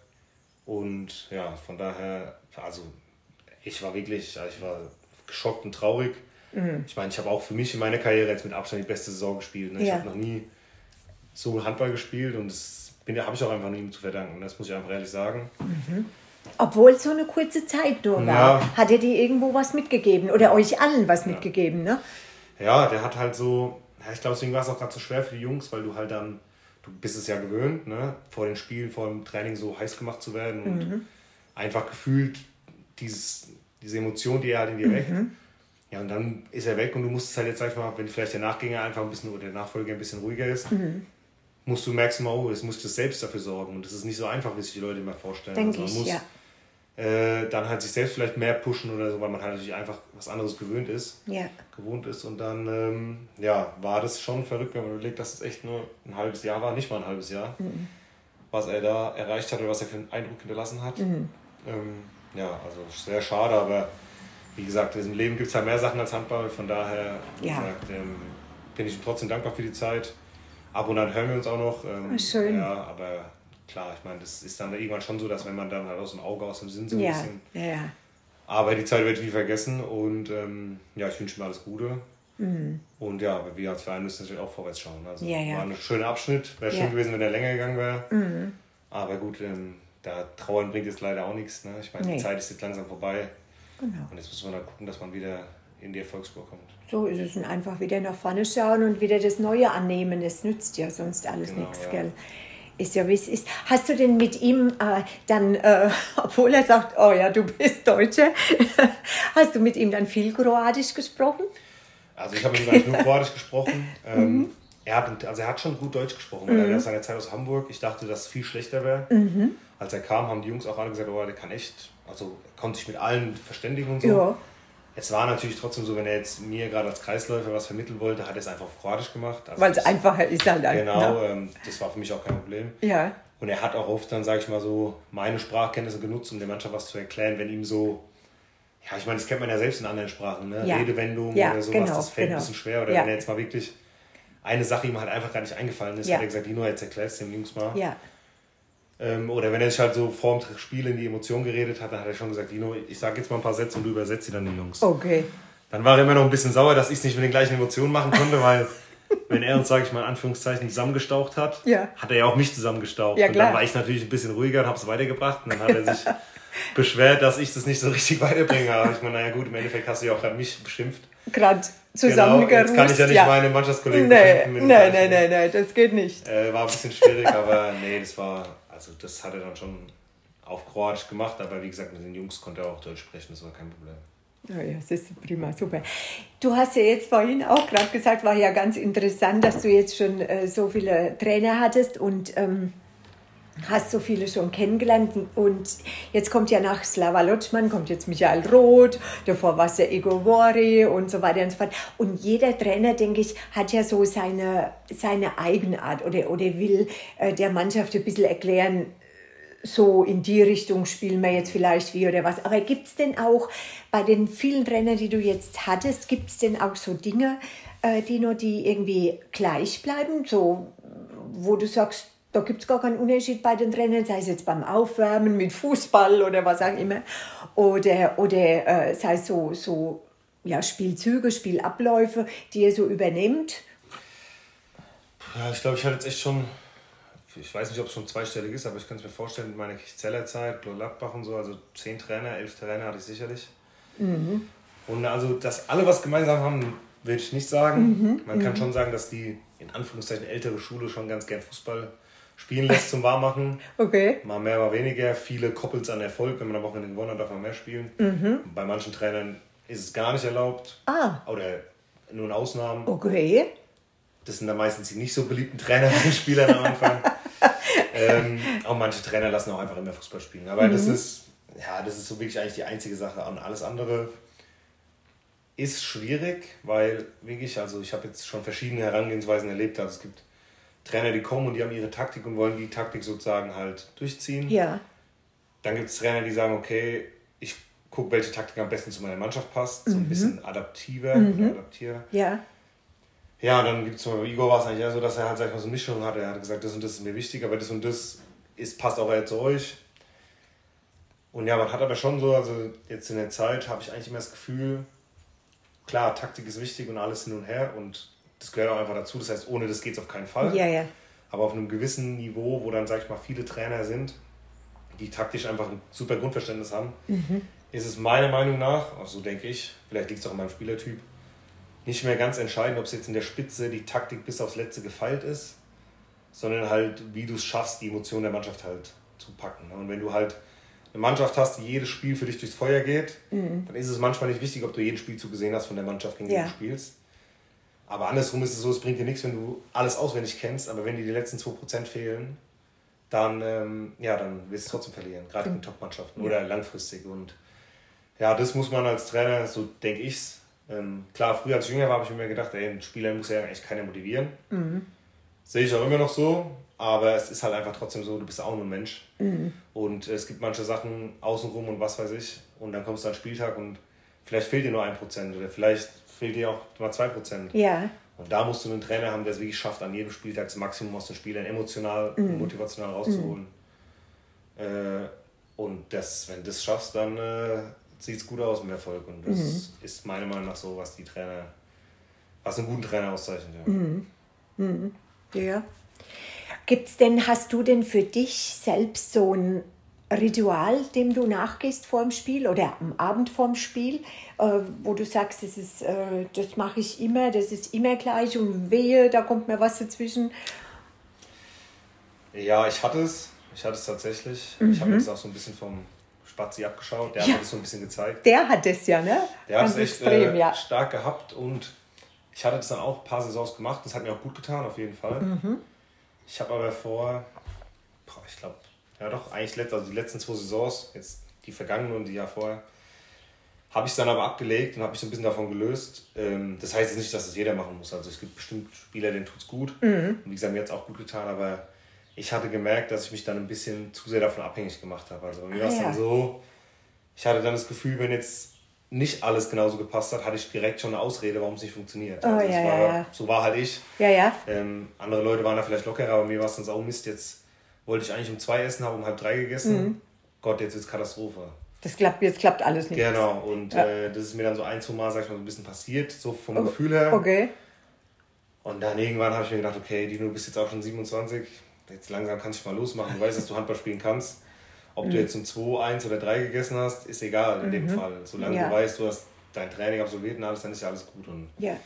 Und ja, von daher, also ich war wirklich, ich war geschockt und traurig. Mhm. Ich meine, ich habe auch für mich in meiner Karriere jetzt mit Abstand die beste Saison gespielt. Ne? Ich ja. habe noch nie so Handball gespielt und das habe ich auch einfach nur ihm zu verdanken. Das muss ich einfach ehrlich sagen. Mhm. Obwohl es so eine kurze Zeit nur war. Ja. Hat er dir irgendwo was mitgegeben oder euch allen was ja. mitgegeben, ne? Ja, der hat halt so, ich glaube, deswegen war es auch gerade so schwer für die Jungs, weil du halt dann du bist es ja gewöhnt, ne? vor den Spielen, vor dem Training so heiß gemacht zu werden und mhm. einfach gefühlt dieses, diese Emotion, die er halt in dir mhm. weckt. Ja, und dann ist er weg und du musst es halt jetzt, sag ich mal, wenn vielleicht der Nachgänger einfach ein bisschen oder der Nachfolger ein bisschen ruhiger ist, mhm. musst du merken, oh, jetzt muss ich das selbst dafür sorgen. Und das ist nicht so einfach, wie sich die Leute immer vorstellen. Denke also man ich, muss, ja äh, dann halt sich selbst vielleicht mehr pushen oder so, weil man halt natürlich einfach was anderes gewöhnt ist, ja. gewohnt ist. Und dann ähm, ja, war das schon verrückt, wenn man überlegt, dass es echt nur ein halbes Jahr war, nicht mal ein halbes Jahr, mhm. was er da erreicht hat oder was er für einen Eindruck hinterlassen hat. Mhm. Ähm, ja, also sehr schade, aber wie gesagt, in diesem Leben gibt es halt mehr Sachen als Handball, von daher ja. gesagt, ähm, bin ich ihm trotzdem dankbar für die Zeit. Ab und an hören wir uns auch noch. Ähm, Schön. Ja, aber klar, ich meine, das ist dann irgendwann schon so, dass wenn man dann halt aus dem Auge, aus dem Sinn so ein ja. bisschen. Ja, ja. Aber die Zeit werde ich nie vergessen und ähm, ja, ich wünsche mir alles Gute. Mhm. Und ja, wir als Verein müssen natürlich auch vorwärts schauen. Also Ja, ja. war ein schöner Abschnitt. Wäre schön gewesen, wenn der länger gegangen wäre. Mhm. Aber gut, ähm, da trauern bringt jetzt leider auch nichts. Ne? Ich meine, Nee. die Zeit ist jetzt langsam vorbei. Genau. Und jetzt muss man dann gucken, dass man wieder in die Erfolgsspur kommt. So ist es. Und einfach wieder nach vorne schauen und wieder das Neue annehmen. Es nützt ja sonst alles Genau, nichts, ja. gell? Ist ja wie es ist. Hast du denn mit ihm äh, dann, äh, obwohl er sagt, oh ja, du bist Deutsche, hast du mit ihm dann viel Kroatisch gesprochen? Also ich habe mit ihm eigentlich nur Kroatisch gesprochen. Mhm. Ähm, er, hat, also er hat schon gut Deutsch gesprochen, weil er aus seiner Zeit aus Hamburg, ich dachte, dass es viel schlechter wäre. Mhm. Als er kam, haben die Jungs auch alle gesagt, oh, der kann echt, also er konnte sich mit allen verständigen und so. Ja. Es war natürlich trotzdem so, wenn er jetzt mir gerade als Kreisläufer was vermitteln wollte, hat er es einfach auf Kroatisch gemacht. Also Weil es einfacher ist halt. Genau, ne? ähm, das war für mich auch kein Problem. Ja. Und er hat auch oft dann, sage ich mal so, meine Sprachkenntnisse genutzt, um der Mannschaft was zu erklären, wenn ihm so, ja, ich meine, das kennt man ja selbst in anderen Sprachen, ne? Ja. Redewendungen Ja, oder sowas, genau, das fällt genau. ein bisschen schwer. Oder Ja. wenn er jetzt mal wirklich eine Sache ihm halt einfach gar nicht eingefallen ist, Ja. hat er gesagt, Dino, jetzt erklärst du den Jungs mal. Ja. Ähm, oder wenn er sich halt so vorm Spiel in die Emotion geredet hat, dann hat er schon gesagt, Dino, ich sage jetzt mal ein paar Sätze und du übersetzt sie dann den Jungs. Okay. Dann war er immer noch ein bisschen sauer, dass ich es nicht mit den gleichen Emotionen machen konnte, weil wenn er uns, sage ich mal in Anführungszeichen, zusammengestaucht hat, Ja. hat er ja auch mich zusammengestaucht. Ja, und klar. dann war ich natürlich ein bisschen ruhiger und habe es weitergebracht. Und dann hat er sich beschwert, dass ich das nicht so richtig weiterbringe. Aber ich meine, naja gut, im Endeffekt hast du ja auch gerade mich beschimpft. Gerade Genau, zusammengerufen. jetzt kann ich ja nicht meine Mannschaftskollegen Nee, beschimpfen nee, gleichen- nee, nee, das geht nicht. Äh, war ein bisschen schwierig, aber nee, das war, also das hat er dann schon auf Kroatisch gemacht. Aber wie gesagt, mit den Jungs konnte er auch Deutsch sprechen, das war kein Problem. Ja, ja, das ist prima, super. Du hast ja jetzt vorhin auch gerade gesagt, war ja ganz interessant, dass du jetzt schon äh, so viele Trainer hattest und ähm, hast so viele schon kennengelernt. Und jetzt kommt ja nach Slava Lotschmann, kommt jetzt Michael Roth, davor war es der Igor Wori und so weiter und so fort. Und jeder Trainer, denke ich, hat ja so seine, seine Eigenart oder, oder will äh, der Mannschaft ein bisschen erklären, so in die Richtung spielen wir jetzt vielleicht wie oder was. Aber gibt es denn auch bei den vielen Trainern, die du jetzt hattest, gibt es denn auch so Dinge, äh, die nur die irgendwie gleich bleiben? So, wo du sagst, da gibt es gar keinen Unterschied bei den Trainern, sei es jetzt beim Aufwärmen mit Fußball oder was auch immer. Oder, oder äh, sei es so, so ja, Spielzüge, Spielabläufe, die ihr so übernehmt. Ja, ich glaube, ich hatte jetzt echt schon, ich weiß nicht, ob es schon zweistellig ist, aber ich kann es mir vorstellen, in meiner Zeller Zeit, Gladbach und so, also zehn Trainer, elf Trainer hatte ich sicherlich. Und also, dass alle was gemeinsam haben, will ich nicht sagen. Man kann schon sagen, dass die in Anführungszeichen ältere Schule schon ganz gern Fußball spielen lässt zum Warmmachen. Okay. Mal mehr, mal weniger. Viele koppeln es an Erfolg. Wenn man am Wochenende gewonnen hat, darf man mehr spielen. Bei manchen Trainern ist es gar nicht erlaubt. Ah. Oder nur in Ausnahmen. Okay. Das sind dann meistens die nicht so beliebten Trainer bei den Spielern am Anfang. ähm, auch manche Trainer lassen auch einfach immer Fußball spielen. Aber das ist, ja, das ist so wirklich eigentlich die einzige Sache. Und alles andere ist schwierig, weil wirklich, also ich habe jetzt schon verschiedene Herangehensweisen erlebt. Also es gibt Trainer, die kommen und die haben ihre Taktik und wollen die Taktik sozusagen halt durchziehen. Ja. Dann gibt es Trainer, die sagen, okay, ich gucke, welche Taktik am besten zu meiner Mannschaft passt. So ein bisschen adaptiver, oder adaptiver. Ja. Ja, und dann gibt es zum Beispiel, Igor war es eigentlich eher so, dass er halt sag ich mal, so eine Mischung hatte. Er hat gesagt, das und das ist mir wichtig, aber das und das ist, passt auch eher zu euch. Und ja, man hat aber schon so, also jetzt in der Zeit habe ich eigentlich immer das Gefühl, klar, Taktik ist wichtig und alles hin und her und das gehört auch einfach dazu. Das heißt, ohne das geht es auf keinen Fall. Ja, ja. Aber auf einem gewissen Niveau, wo dann, sag ich mal, viele Trainer sind, die taktisch einfach ein super Grundverständnis haben, ist es meiner Meinung nach, auch so denke ich, vielleicht liegt es auch in meinem Spielertyp, nicht mehr ganz entscheidend, ob es jetzt in der Spitze die Taktik bis aufs Letzte gefeilt ist, sondern halt, wie du es schaffst, die Emotionen der Mannschaft halt zu packen. Und wenn du halt eine Mannschaft hast, die jedes Spiel für dich durchs Feuer geht, dann ist es manchmal nicht wichtig, ob du jeden Spielzug gesehen hast von der Mannschaft, gegen die Ja. du spielst. Aber andersrum ist es so, es bringt dir nichts, wenn du alles auswendig kennst, aber wenn dir die letzten 2% fehlen, dann, ähm, ja, dann wirst du trotzdem verlieren, gerade gegen Top-Mannschaften oder langfristig. Und ja, das muss man als Trainer, so denke ich's. Ähm, klar, früher als ich jünger war, habe ich mir gedacht, ey, ein Spieler muss ja eigentlich keiner motivieren. Sehe ich auch immer noch so, aber es ist halt einfach trotzdem so, du bist auch nur ein Mensch. Und es gibt manche Sachen außenrum und was weiß ich. Und dann kommst du an den Spieltag und vielleicht fehlt dir nur ein Prozent oder vielleicht fehlt dir auch mal zwei Prozent. Ja. Und da musst du einen Trainer haben, der es wirklich schafft, an jedem Spieltag das Maximum aus den Spielern emotional und mhm. motivational rauszuholen. Mhm. Äh, und das, wenn du das schaffst, dann äh, sieht es gut aus mit Erfolg. Und das mhm. ist meiner Meinung nach so, was die Trainer, was einen guten Trainer auszeichnet. Ja. Mhm. Mhm. ja. Gibt's denn, hast du denn für dich selbst so ein Ritual, dem du nachgehst vor dem Spiel oder am Abend vorm Spiel, äh, wo du sagst, das, ist, äh, das mache ich immer, das ist immer gleich und wehe, da kommt mir was dazwischen? Ja, ich hatte es. Ich hatte es tatsächlich. Mhm. Ich habe das auch so ein bisschen vom Spazi abgeschaut. Der ja. hat das so ein bisschen gezeigt. Der hat es ja, ne? Der hat es echt extrem, äh, ja. stark gehabt und ich hatte das dann auch ein paar Saisons gemacht. Das hat mir auch gut getan, auf jeden Fall. Mhm. Ich habe aber vor, boah, ich glaube, ja doch, eigentlich letzt, also die letzten zwei Saisons, jetzt die vergangenen und die Jahr vorher, habe ich es dann aber abgelegt und habe mich so ein bisschen davon gelöst. Ähm, das heißt jetzt nicht, dass das jeder machen muss. Also es gibt bestimmt Spieler, denen tut es gut. Mhm. Und wie gesagt, mir hat es auch gut getan, aber ich hatte gemerkt, dass ich mich dann ein bisschen zu sehr davon abhängig gemacht habe. Also bei mir ah, war es ja. dann so, ich hatte dann das Gefühl, wenn jetzt nicht alles genauso gepasst hat, hatte ich direkt schon eine Ausrede, warum es nicht funktioniert. Oh, also ja, war, ja. So war halt ich. Ja. Ähm, andere Leute waren da vielleicht lockerer, aber mir war es dann so, oh Mist, jetzt wollte ich eigentlich um zwei essen, habe um halb drei gegessen. Mhm. Gott, jetzt ist Katastrophe. Das klappt, jetzt klappt alles nicht. Genau, und ja. äh, das ist mir dann so ein, zwei Mal, sag ich mal, so ein bisschen passiert, so vom oh, Gefühl her. Okay. Und dann irgendwann habe ich mir gedacht, okay, Dino, du bist jetzt auch schon 27, jetzt langsam kannst du mal losmachen. Du weißt, dass du Handball spielen kannst. Ob mhm. du jetzt um 2, 1 oder 3 gegessen hast, ist egal in mhm. dem Fall. Solange ja. du weißt, du hast dein Training absolviert und alles, dann ist ja alles gut. Und ja.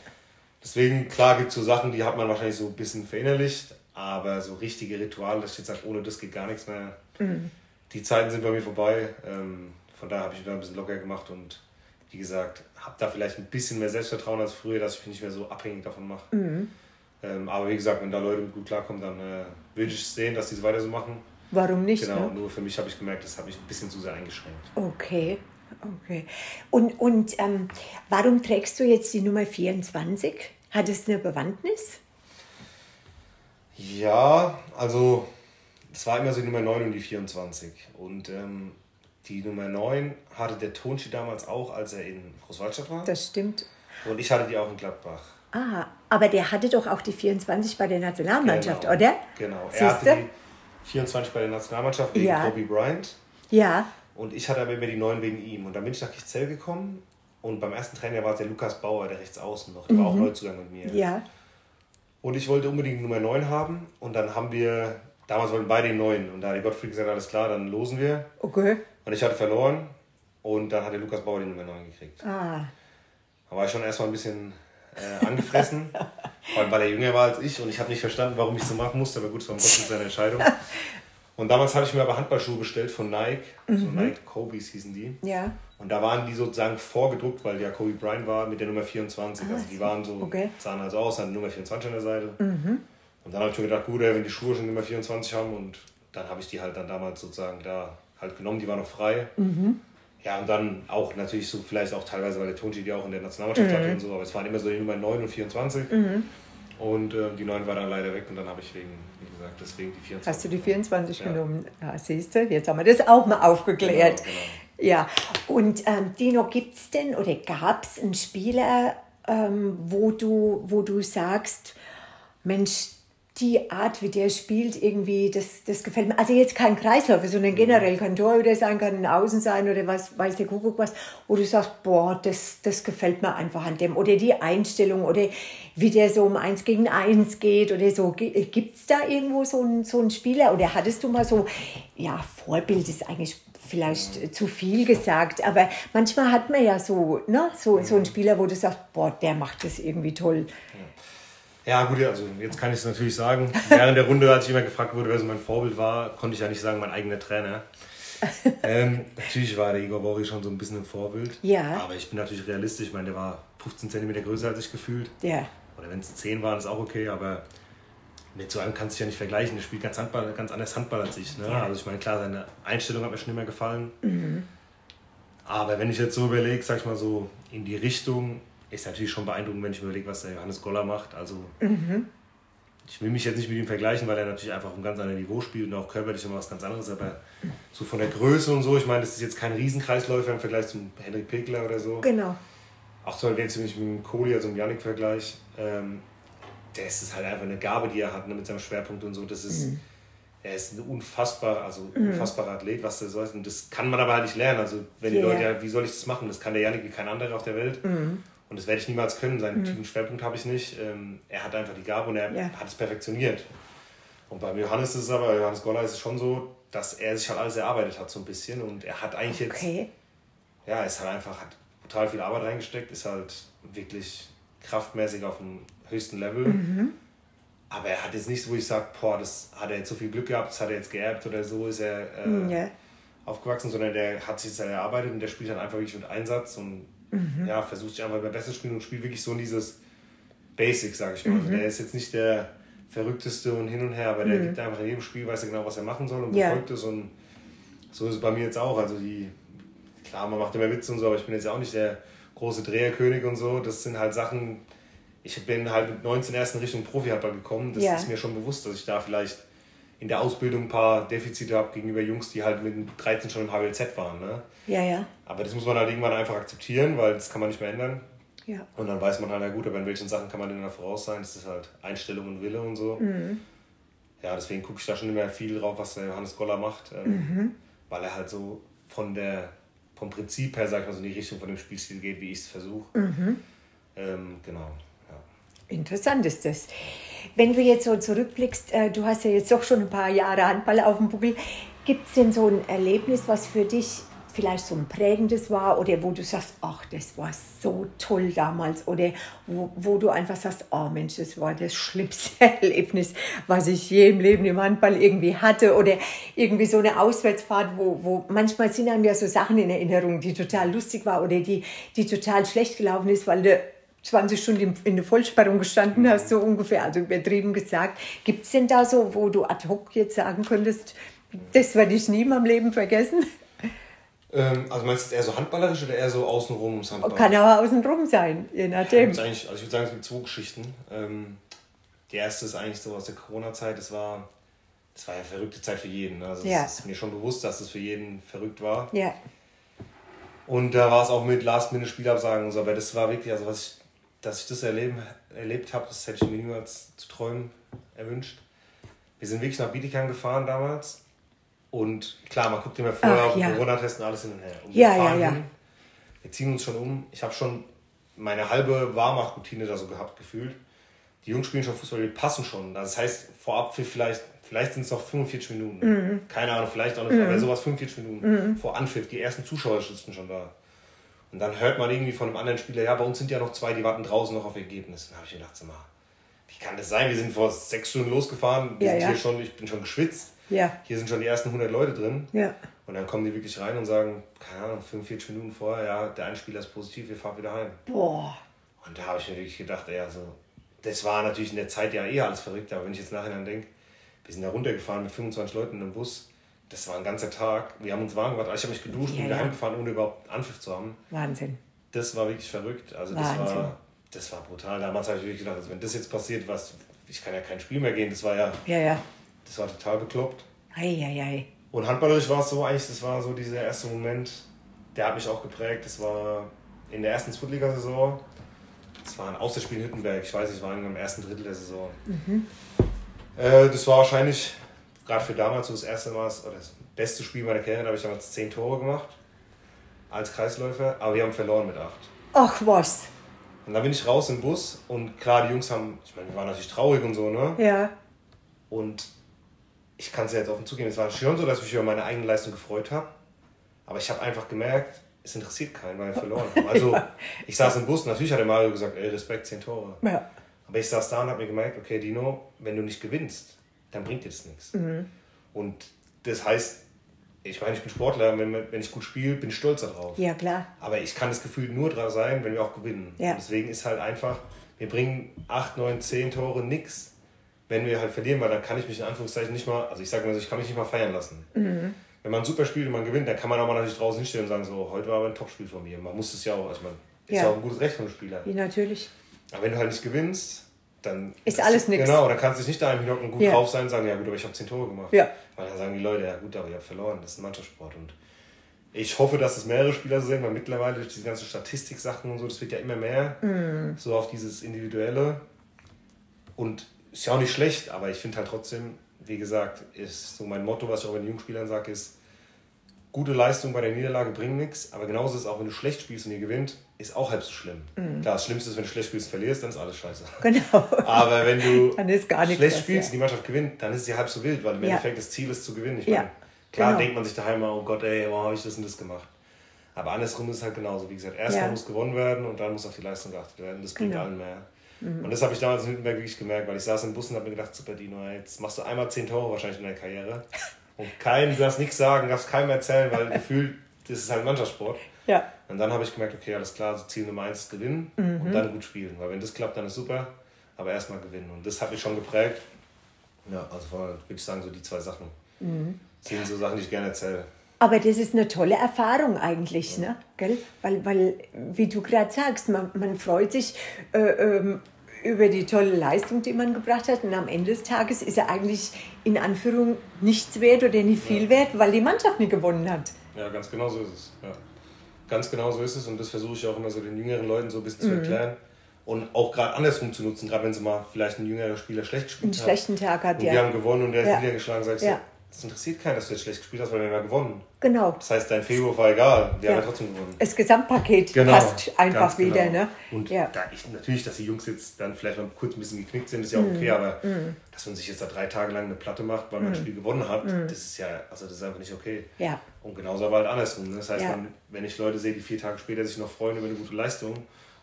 Deswegen, klar, gibt es so Sachen, die hat man wahrscheinlich so ein bisschen verinnerlicht, aber so richtige Rituale, dass ich jetzt sage, ohne das geht gar nichts mehr. Mhm. Die Zeiten sind bei mir vorbei. Ähm, von daher habe ich da ein bisschen locker gemacht und wie gesagt, habe da vielleicht ein bisschen mehr Selbstvertrauen als früher, dass ich mich nicht mehr so abhängig davon mache. Mhm. Ähm, aber wie gesagt, wenn da Leute gut klarkommen, dann äh, würde ich sehen, dass die es weiter so machen. Warum nicht? Genau, ne? nur für mich habe ich gemerkt, das habe ich ein bisschen zu sehr eingeschränkt. Okay, okay. Und, und ähm, warum trägst du jetzt die Nummer 24? Hat es eine Bewandtnis? Ja, also es war immer so die Nummer 9 und die 24. Und ähm, die Nummer 9 hatte der Tonschi damals auch, als er in Großwaldstadt war. Das stimmt. Und ich hatte die auch in Gladbach. Ah, aber der hatte doch auch die 24 bei der Nationalmannschaft, genau, oder? Genau, er Siehste? hatte die 24 bei der Nationalmannschaft wegen ja. Kobe Bryant. Ja. Und ich hatte aber immer die 9 wegen ihm. Und dann bin ich nach Kichzell gekommen und beim ersten Trainer war es der Lukas Bauer, der rechts außen noch. Der mhm. war auch mhm. Neuzugang mit mir. Ja. Und ich wollte unbedingt Nummer 9 haben. Und dann haben wir, damals wollten beide den 9. Und da hat der Gottfried gesagt, alles klar, dann losen wir. Okay. Und ich hatte verloren. Und dann hat der Lukas Bauer die Nummer 9 gekriegt. Ah. Da war ich schon erstmal ein bisschen äh, angefressen. Vor allem, weil er jünger war als ich und ich habe nicht verstanden, warum ich so machen musste, aber gut, es war Gott seine Entscheidung. Und damals hatte ich mir aber Handballschuhe bestellt von Nike, mhm. so Nike Kobe's hießen die. Ja. Und da waren die sozusagen vorgedruckt, weil ja Kobe Bryant war mit der Nummer 24. Ah, also die waren so, okay. sahen also aus, hatten Nummer 24 an der Seite. Mhm. Und dann habe ich mir gedacht, gut, wenn die Schuhe schon Nummer 24 haben und dann habe ich die halt dann damals sozusagen da halt genommen, die war noch frei. Mhm. Ja, und dann auch natürlich so, vielleicht auch teilweise, weil der Tonji die auch in der Nationalmannschaft mhm. hatte und so, aber es waren immer so die Nummer 9 und 24. Mhm. Und äh, die 9 war dann leider weg und dann habe ich wegen, wie gesagt, deswegen die 24. Hast du die 24 ja. genommen? Ja, siehst du, jetzt haben wir das auch mal aufgeklärt. Genau, genau. Ja, und ähm, Dino, gibt es denn oder gab es einen Spieler, ähm, wo, du, wo du sagst, Mensch, die Art, wie der spielt, irgendwie, das, das gefällt mir. Also jetzt kein Kreislauf, sondern generell kann Torhüter sein, kann ein Außen sein oder was, weiß der Kuckuck was, wo du sagst, boah, das, das gefällt mir einfach an dem. Oder die Einstellung oder wie der so um eins gegen eins geht oder so. Gibt es da irgendwo so einen, so einen Spieler oder hattest du mal so, ja, Vorbild ist eigentlich vielleicht zu viel gesagt, aber manchmal hat man ja so, ne, so, so einen Spieler, wo du sagst, boah, der macht das irgendwie toll. Ja, gut, also jetzt kann ich es natürlich sagen. Während der Runde, als ich immer gefragt wurde, wer so mein Vorbild war, konnte ich ja nicht sagen, mein eigener Trainer. ähm, natürlich war der Igor Bori schon so ein bisschen ein Vorbild. Ja. Aber ich bin natürlich realistisch. Ich meine, der war 15 cm größer als ich gefühlt. Ja. Oder wenn es 10 waren, ist auch okay. Aber mit so einem kannst du dich ja nicht vergleichen. Der spielt ganz, Handball, ganz anders Handball als ich. Ne? Ja. Also ich meine, klar, seine Einstellung hat mir schon immer gefallen. Mhm. Aber wenn ich jetzt so überlege, sag ich mal so, in die Richtung, ist natürlich schon beeindruckend, wenn ich überlege, was der Johannes Goller macht. Also mhm. ich will mich jetzt nicht mit ihm vergleichen, weil er natürlich einfach auf einem ganz anderen Niveau spielt und auch körperlich immer was ganz anderes. Aber so von der Größe und so, ich meine, das ist jetzt kein Riesenkreisläufer im Vergleich zum Henrik Pekler oder so. Genau. Auch so, wenn ich mit dem Kohli, also dem Janik vergleiche, ähm, das ist halt einfach eine Gabe, die er hat ne, mit seinem Schwerpunkt und so. Das ist, mhm. er ist ein unfassbar, also mhm. unfassbarer Athlet, was der soll. Und das kann man aber halt nicht lernen. Also wenn die Leute, ja, wie soll ich das machen? Das kann der Janik wie kein anderer auf der Welt. Mhm. Und das werde ich niemals können. Seinen mhm. tiefen Schwerpunkt habe ich nicht. Ähm, er hat einfach die Gabe und er ja. hat es perfektioniert. Und beim Johannes ist es aber, Johannes Goller ist es schon so, dass er sich halt alles erarbeitet hat so ein bisschen. Und er hat eigentlich okay. jetzt, ja, ist halt einfach, hat total viel Arbeit reingesteckt, ist halt wirklich kraftmäßig auf dem höchsten Level. Mhm. Aber er hat jetzt nichts, wo ich sage, boah, das hat er jetzt so viel Glück gehabt, das hat er jetzt geerbt oder so ist er äh, mhm, ja. aufgewachsen, sondern der hat sich das erarbeitet und der spielt dann einfach wirklich mit Einsatz und mhm. ja, versucht sich einfach immer besser spielen und spielt wirklich so in dieses Basic, sage ich mal. Also mhm. der ist jetzt nicht der verrückteste und hin und her, aber der mhm. gibt einfach in jedem Spiel, weiß er genau, was er machen soll und befolgt es und so ist es bei mir jetzt auch. Also die, klar, man macht immer Witze und so, aber ich bin jetzt auch nicht der große Dreherkönig und so. Das sind halt Sachen, ich bin halt mit 19 erst in Richtung Profi-Handball gekommen. Das ja. ist mir schon bewusst, dass ich da vielleicht in der Ausbildung ein paar Defizite habe gegenüber Jungs, die halt mit 13 schon im HWLZ waren. Ne? Ja, ja. Aber das muss man halt irgendwann einfach akzeptieren, weil das kann man nicht mehr ändern. Ja. Und dann weiß man halt, ja gut, aber in welchen Sachen kann man denn da voraus sein? Das ist halt Einstellung und Wille und so. Mhm. Ja, deswegen gucke ich da schon immer viel drauf, was der Johannes Goller macht. Ähm, mhm. Weil er halt so von der, vom Prinzip her, sag ich mal, so in die Richtung von dem Spielstil geht, wie ich es versuche. Mhm. Ähm, genau. Interessant ist das. Wenn du jetzt so zurückblickst, äh, du hast ja jetzt doch schon ein paar Jahre Handball auf dem Buckel. Gibt es denn so ein Erlebnis, was für dich vielleicht so ein prägendes war oder wo du sagst, ach, das war so toll damals oder wo, wo du einfach sagst, oh Mensch, das war das schlimmste Erlebnis, was ich je im Leben im Handball irgendwie hatte oder irgendwie so eine Auswärtsfahrt, wo, wo manchmal sind einem ja so Sachen in Erinnerung, die total lustig war oder die, die total schlecht gelaufen ist, weil du 20 Stunden in der Vollsperrung gestanden hast, so ungefähr, also übertrieben gesagt. Gibt es denn da so, wo du ad hoc jetzt sagen könntest, das werde ich nie in meinem Leben vergessen? Ähm, also meinst du eher so handballerisch oder eher so außenrum ums Handball? Kann aber außenrum sein, je nachdem. Ja, also ich würde sagen, es gibt zwei Geschichten. Ähm, die erste ist eigentlich so aus der Corona-Zeit. Das war, das war ja eine verrückte Zeit für jeden. Also ja. es ist mir schon bewusst, dass es für jeden verrückt war. Ja. Und da war es auch mit Last-Minute-Spielabsagen und so. Aber das war wirklich, also was ich dass ich das erleben, erlebt habe, das hätte ich mir niemals zu träumen erwünscht. Wir sind wirklich nach Bietigheim gefahren damals. Und klar, man guckt immer vorher auf ja. Corona-Testen alles hin und her. Und ja, ja, ja. Hin. Wir ziehen uns schon um. Ich habe schon meine halbe Warmach-Routine da so gehabt, gefühlt. Die Jungs spielen schon Fußball, die passen schon. Das heißt, vorab vielleicht, vielleicht sind es noch 45 Minuten. Mhm. Keine Ahnung, vielleicht auch nicht, mhm. aber sowas 45 Minuten. Mhm. Vor Anpfiff, die ersten Zuschauer sitzen schon da. Und dann hört man irgendwie von einem anderen Spieler, ja, bei uns sind ja noch zwei, die warten draußen noch auf Ergebnis. Dann habe ich gedacht, mal, wie kann das sein? Wir sind vor sechs Stunden losgefahren, wir ja, sind ja. hier schon, ich bin schon geschwitzt. Ja. Hier sind schon die ersten 100 Leute drin. Ja. Und dann kommen die wirklich rein und sagen, keine Ahnung, 45 Minuten vorher, ja, der Einspieler ist positiv, wir fahren wieder heim. Boah. Und da habe ich mir wirklich gedacht, ey, also, das war natürlich in der Zeit ja eher alles verrückt, aber wenn ich jetzt nachher dann denke, wir sind da runtergefahren mit 25 Leuten in einem Bus, das war ein ganzer Tag. Wir haben uns warm gemacht. Ich habe mich geduscht ja, und wieder ja. heimgefahren, ohne überhaupt Anpfiff zu haben. Wahnsinn. Das war wirklich verrückt. Also das war, das war brutal. Damals habe ich wirklich gedacht, also wenn das jetzt passiert, was, ich kann ja kein Spiel mehr gehen. Das war ja, ja, ja. das war total bekloppt. Ei, ei, ei. Und handballerisch war es so eigentlich, das war so dieser erste Moment, der hat mich auch geprägt. Das war in der ersten Zweitligasaison. Das war ein Außerspiel in Hüttenberg. Ich weiß nicht, es war im ersten Drittel der Saison. Mhm. Äh, das war wahrscheinlich gerade für damals so das erste Mal, oder das beste Spiel meiner Karriere, da habe ich damals zehn Tore gemacht als Kreisläufer, aber wir haben verloren mit acht. Ach was. Und dann bin ich raus im Bus und klar, die Jungs haben, ich meine, wir waren natürlich traurig und so, ne? Ja. Und ich kann es ja jetzt offen zugeben, es war schon so, dass ich mich über meine eigene Leistung gefreut habe. Aber ich habe einfach gemerkt, es interessiert keinen, weil wir verloren haben. Also ich saß im Bus, natürlich hat der Mario gesagt, ey, Respekt, zehn Tore. Ja. Aber ich saß da und habe mir gemerkt, okay, Dino, wenn du nicht gewinnst, dann bringt dir das nichts. Mhm. Und das heißt, ich meine, ich bin Sportler, wenn, wenn ich gut spiele, bin ich stolz darauf. Ja, klar. Aber ich kann das Gefühl nur dran sein, wenn wir auch gewinnen. Ja. Deswegen ist halt einfach, wir bringen 8, 9, 10 Tore nix, wenn wir halt verlieren, weil dann kann ich mich in Anführungszeichen nicht mal, also ich sage mal so, ich kann mich nicht mal feiern lassen. Mhm. Wenn man super spielt und man gewinnt, dann kann man auch mal natürlich draußen hinstellen und sagen, so, heute war aber ein Topspiel von mir. Man muss es ja auch, also man ist ja auch ein gutes Recht von dem Spieler. Ja, natürlich. Aber wenn du halt nicht gewinnst, dann ist alles nichts. Genau, dann kannst du nicht da im Hintergrund gut ja. drauf sein und sagen, ja gut, aber ich habe zehn Tore gemacht. Ja. Weil dann sagen die Leute, ja gut, aber ihr habt verloren, das ist ein Mannschaftssport. Und ich hoffe, dass es mehrere Spieler so sehen, weil mittlerweile durch diese ganzen Statistik-Sachen und so, das wird ja immer mehr mm. so auf dieses Individuelle. Und ist ja auch nicht schlecht, aber ich finde halt trotzdem, wie gesagt, ist so mein Motto, was ich auch den Jungspielern sage, ist, gute Leistung bei der Niederlage bringt nichts, aber genauso ist es auch, wenn du schlecht spielst und ihr gewinnt, ist auch halb so schlimm. Mhm. Klar, das Schlimmste ist, wenn du schlecht spielst und verlierst, dann ist alles scheiße. Genau. Aber wenn du schlecht spielst ja. und die Mannschaft gewinnt, dann ist es ja halb so wild, weil im ja. Endeffekt das Ziel ist zu gewinnen. Ich ja. meine, klar genau. denkt man sich daheim mal, oh Gott, ey, warum habe ich das und das gemacht? Aber andersrum ist es halt genauso. Wie gesagt, erstmal muss gewonnen werden und dann muss auf die Leistung geachtet werden. Das bringt genau. allen mehr. Mhm. Und das habe ich damals in Hüttenberg wirklich gemerkt, weil ich saß im Bus und habe mir gedacht, super Dino, jetzt machst du einmal zehn Tore wahrscheinlich in der Karriere. Und keinem, du darfst nichts sagen, darfst keinem erzählen, weil gefühlt, das ist halt Mannschaftssport. Ja. Und dann habe ich gemerkt, okay, alles klar, so Ziel Nummer eins ist gewinnen mhm. und dann gut spielen. Weil wenn das klappt, dann ist super, aber erstmal gewinnen. Und das hat mich schon geprägt. Ja, also würde ich sagen, so die zwei Sachen. Mhm. Das sind so Sachen, die ich gerne erzähle. Aber das ist eine tolle Erfahrung eigentlich, ja. ne? Gell? Weil, weil, wie du gerade sagst, man, man freut sich äh, ähm, über die tolle Leistung, die man gebracht hat. Und am Ende des Tages ist er eigentlich in Anführung nichts wert oder nicht viel ja. wert, weil die Mannschaft nicht gewonnen hat. Ja, ganz genau so ist es. Ja. Ganz genau so ist es und das versuche ich auch immer so den jüngeren Leuten so ein bisschen mhm. zu erklären. Und auch gerade andersrum zu nutzen, gerade wenn sie mal vielleicht ein jüngerer Spieler schlecht gespielt hat. Einen schlechten Tag hat, und ja. wir haben gewonnen und der ist niedergeschlagen, sagst du, es interessiert keinen, dass du jetzt schlecht gespielt hast, weil wir haben ja gewonnen. Genau. Das heißt, dein Februar war egal, wir ja. haben ja trotzdem gewonnen. Das Gesamtpaket genau, passt einfach wieder. Genau. Ne? Und ja. da ich, natürlich, dass die Jungs jetzt dann vielleicht mal kurz ein bisschen geknickt sind, ist ja auch okay, mm. aber mm. dass man sich jetzt da drei Tage lang eine Platte macht, weil man mm. ein Spiel gewonnen hat, mm. das ist ja, also das ist einfach nicht okay. Ja. Und genauso aber halt andersrum. Ne? Das heißt, ja. man, wenn ich Leute sehe, die vier Tage später sich noch freuen über eine gute Leistung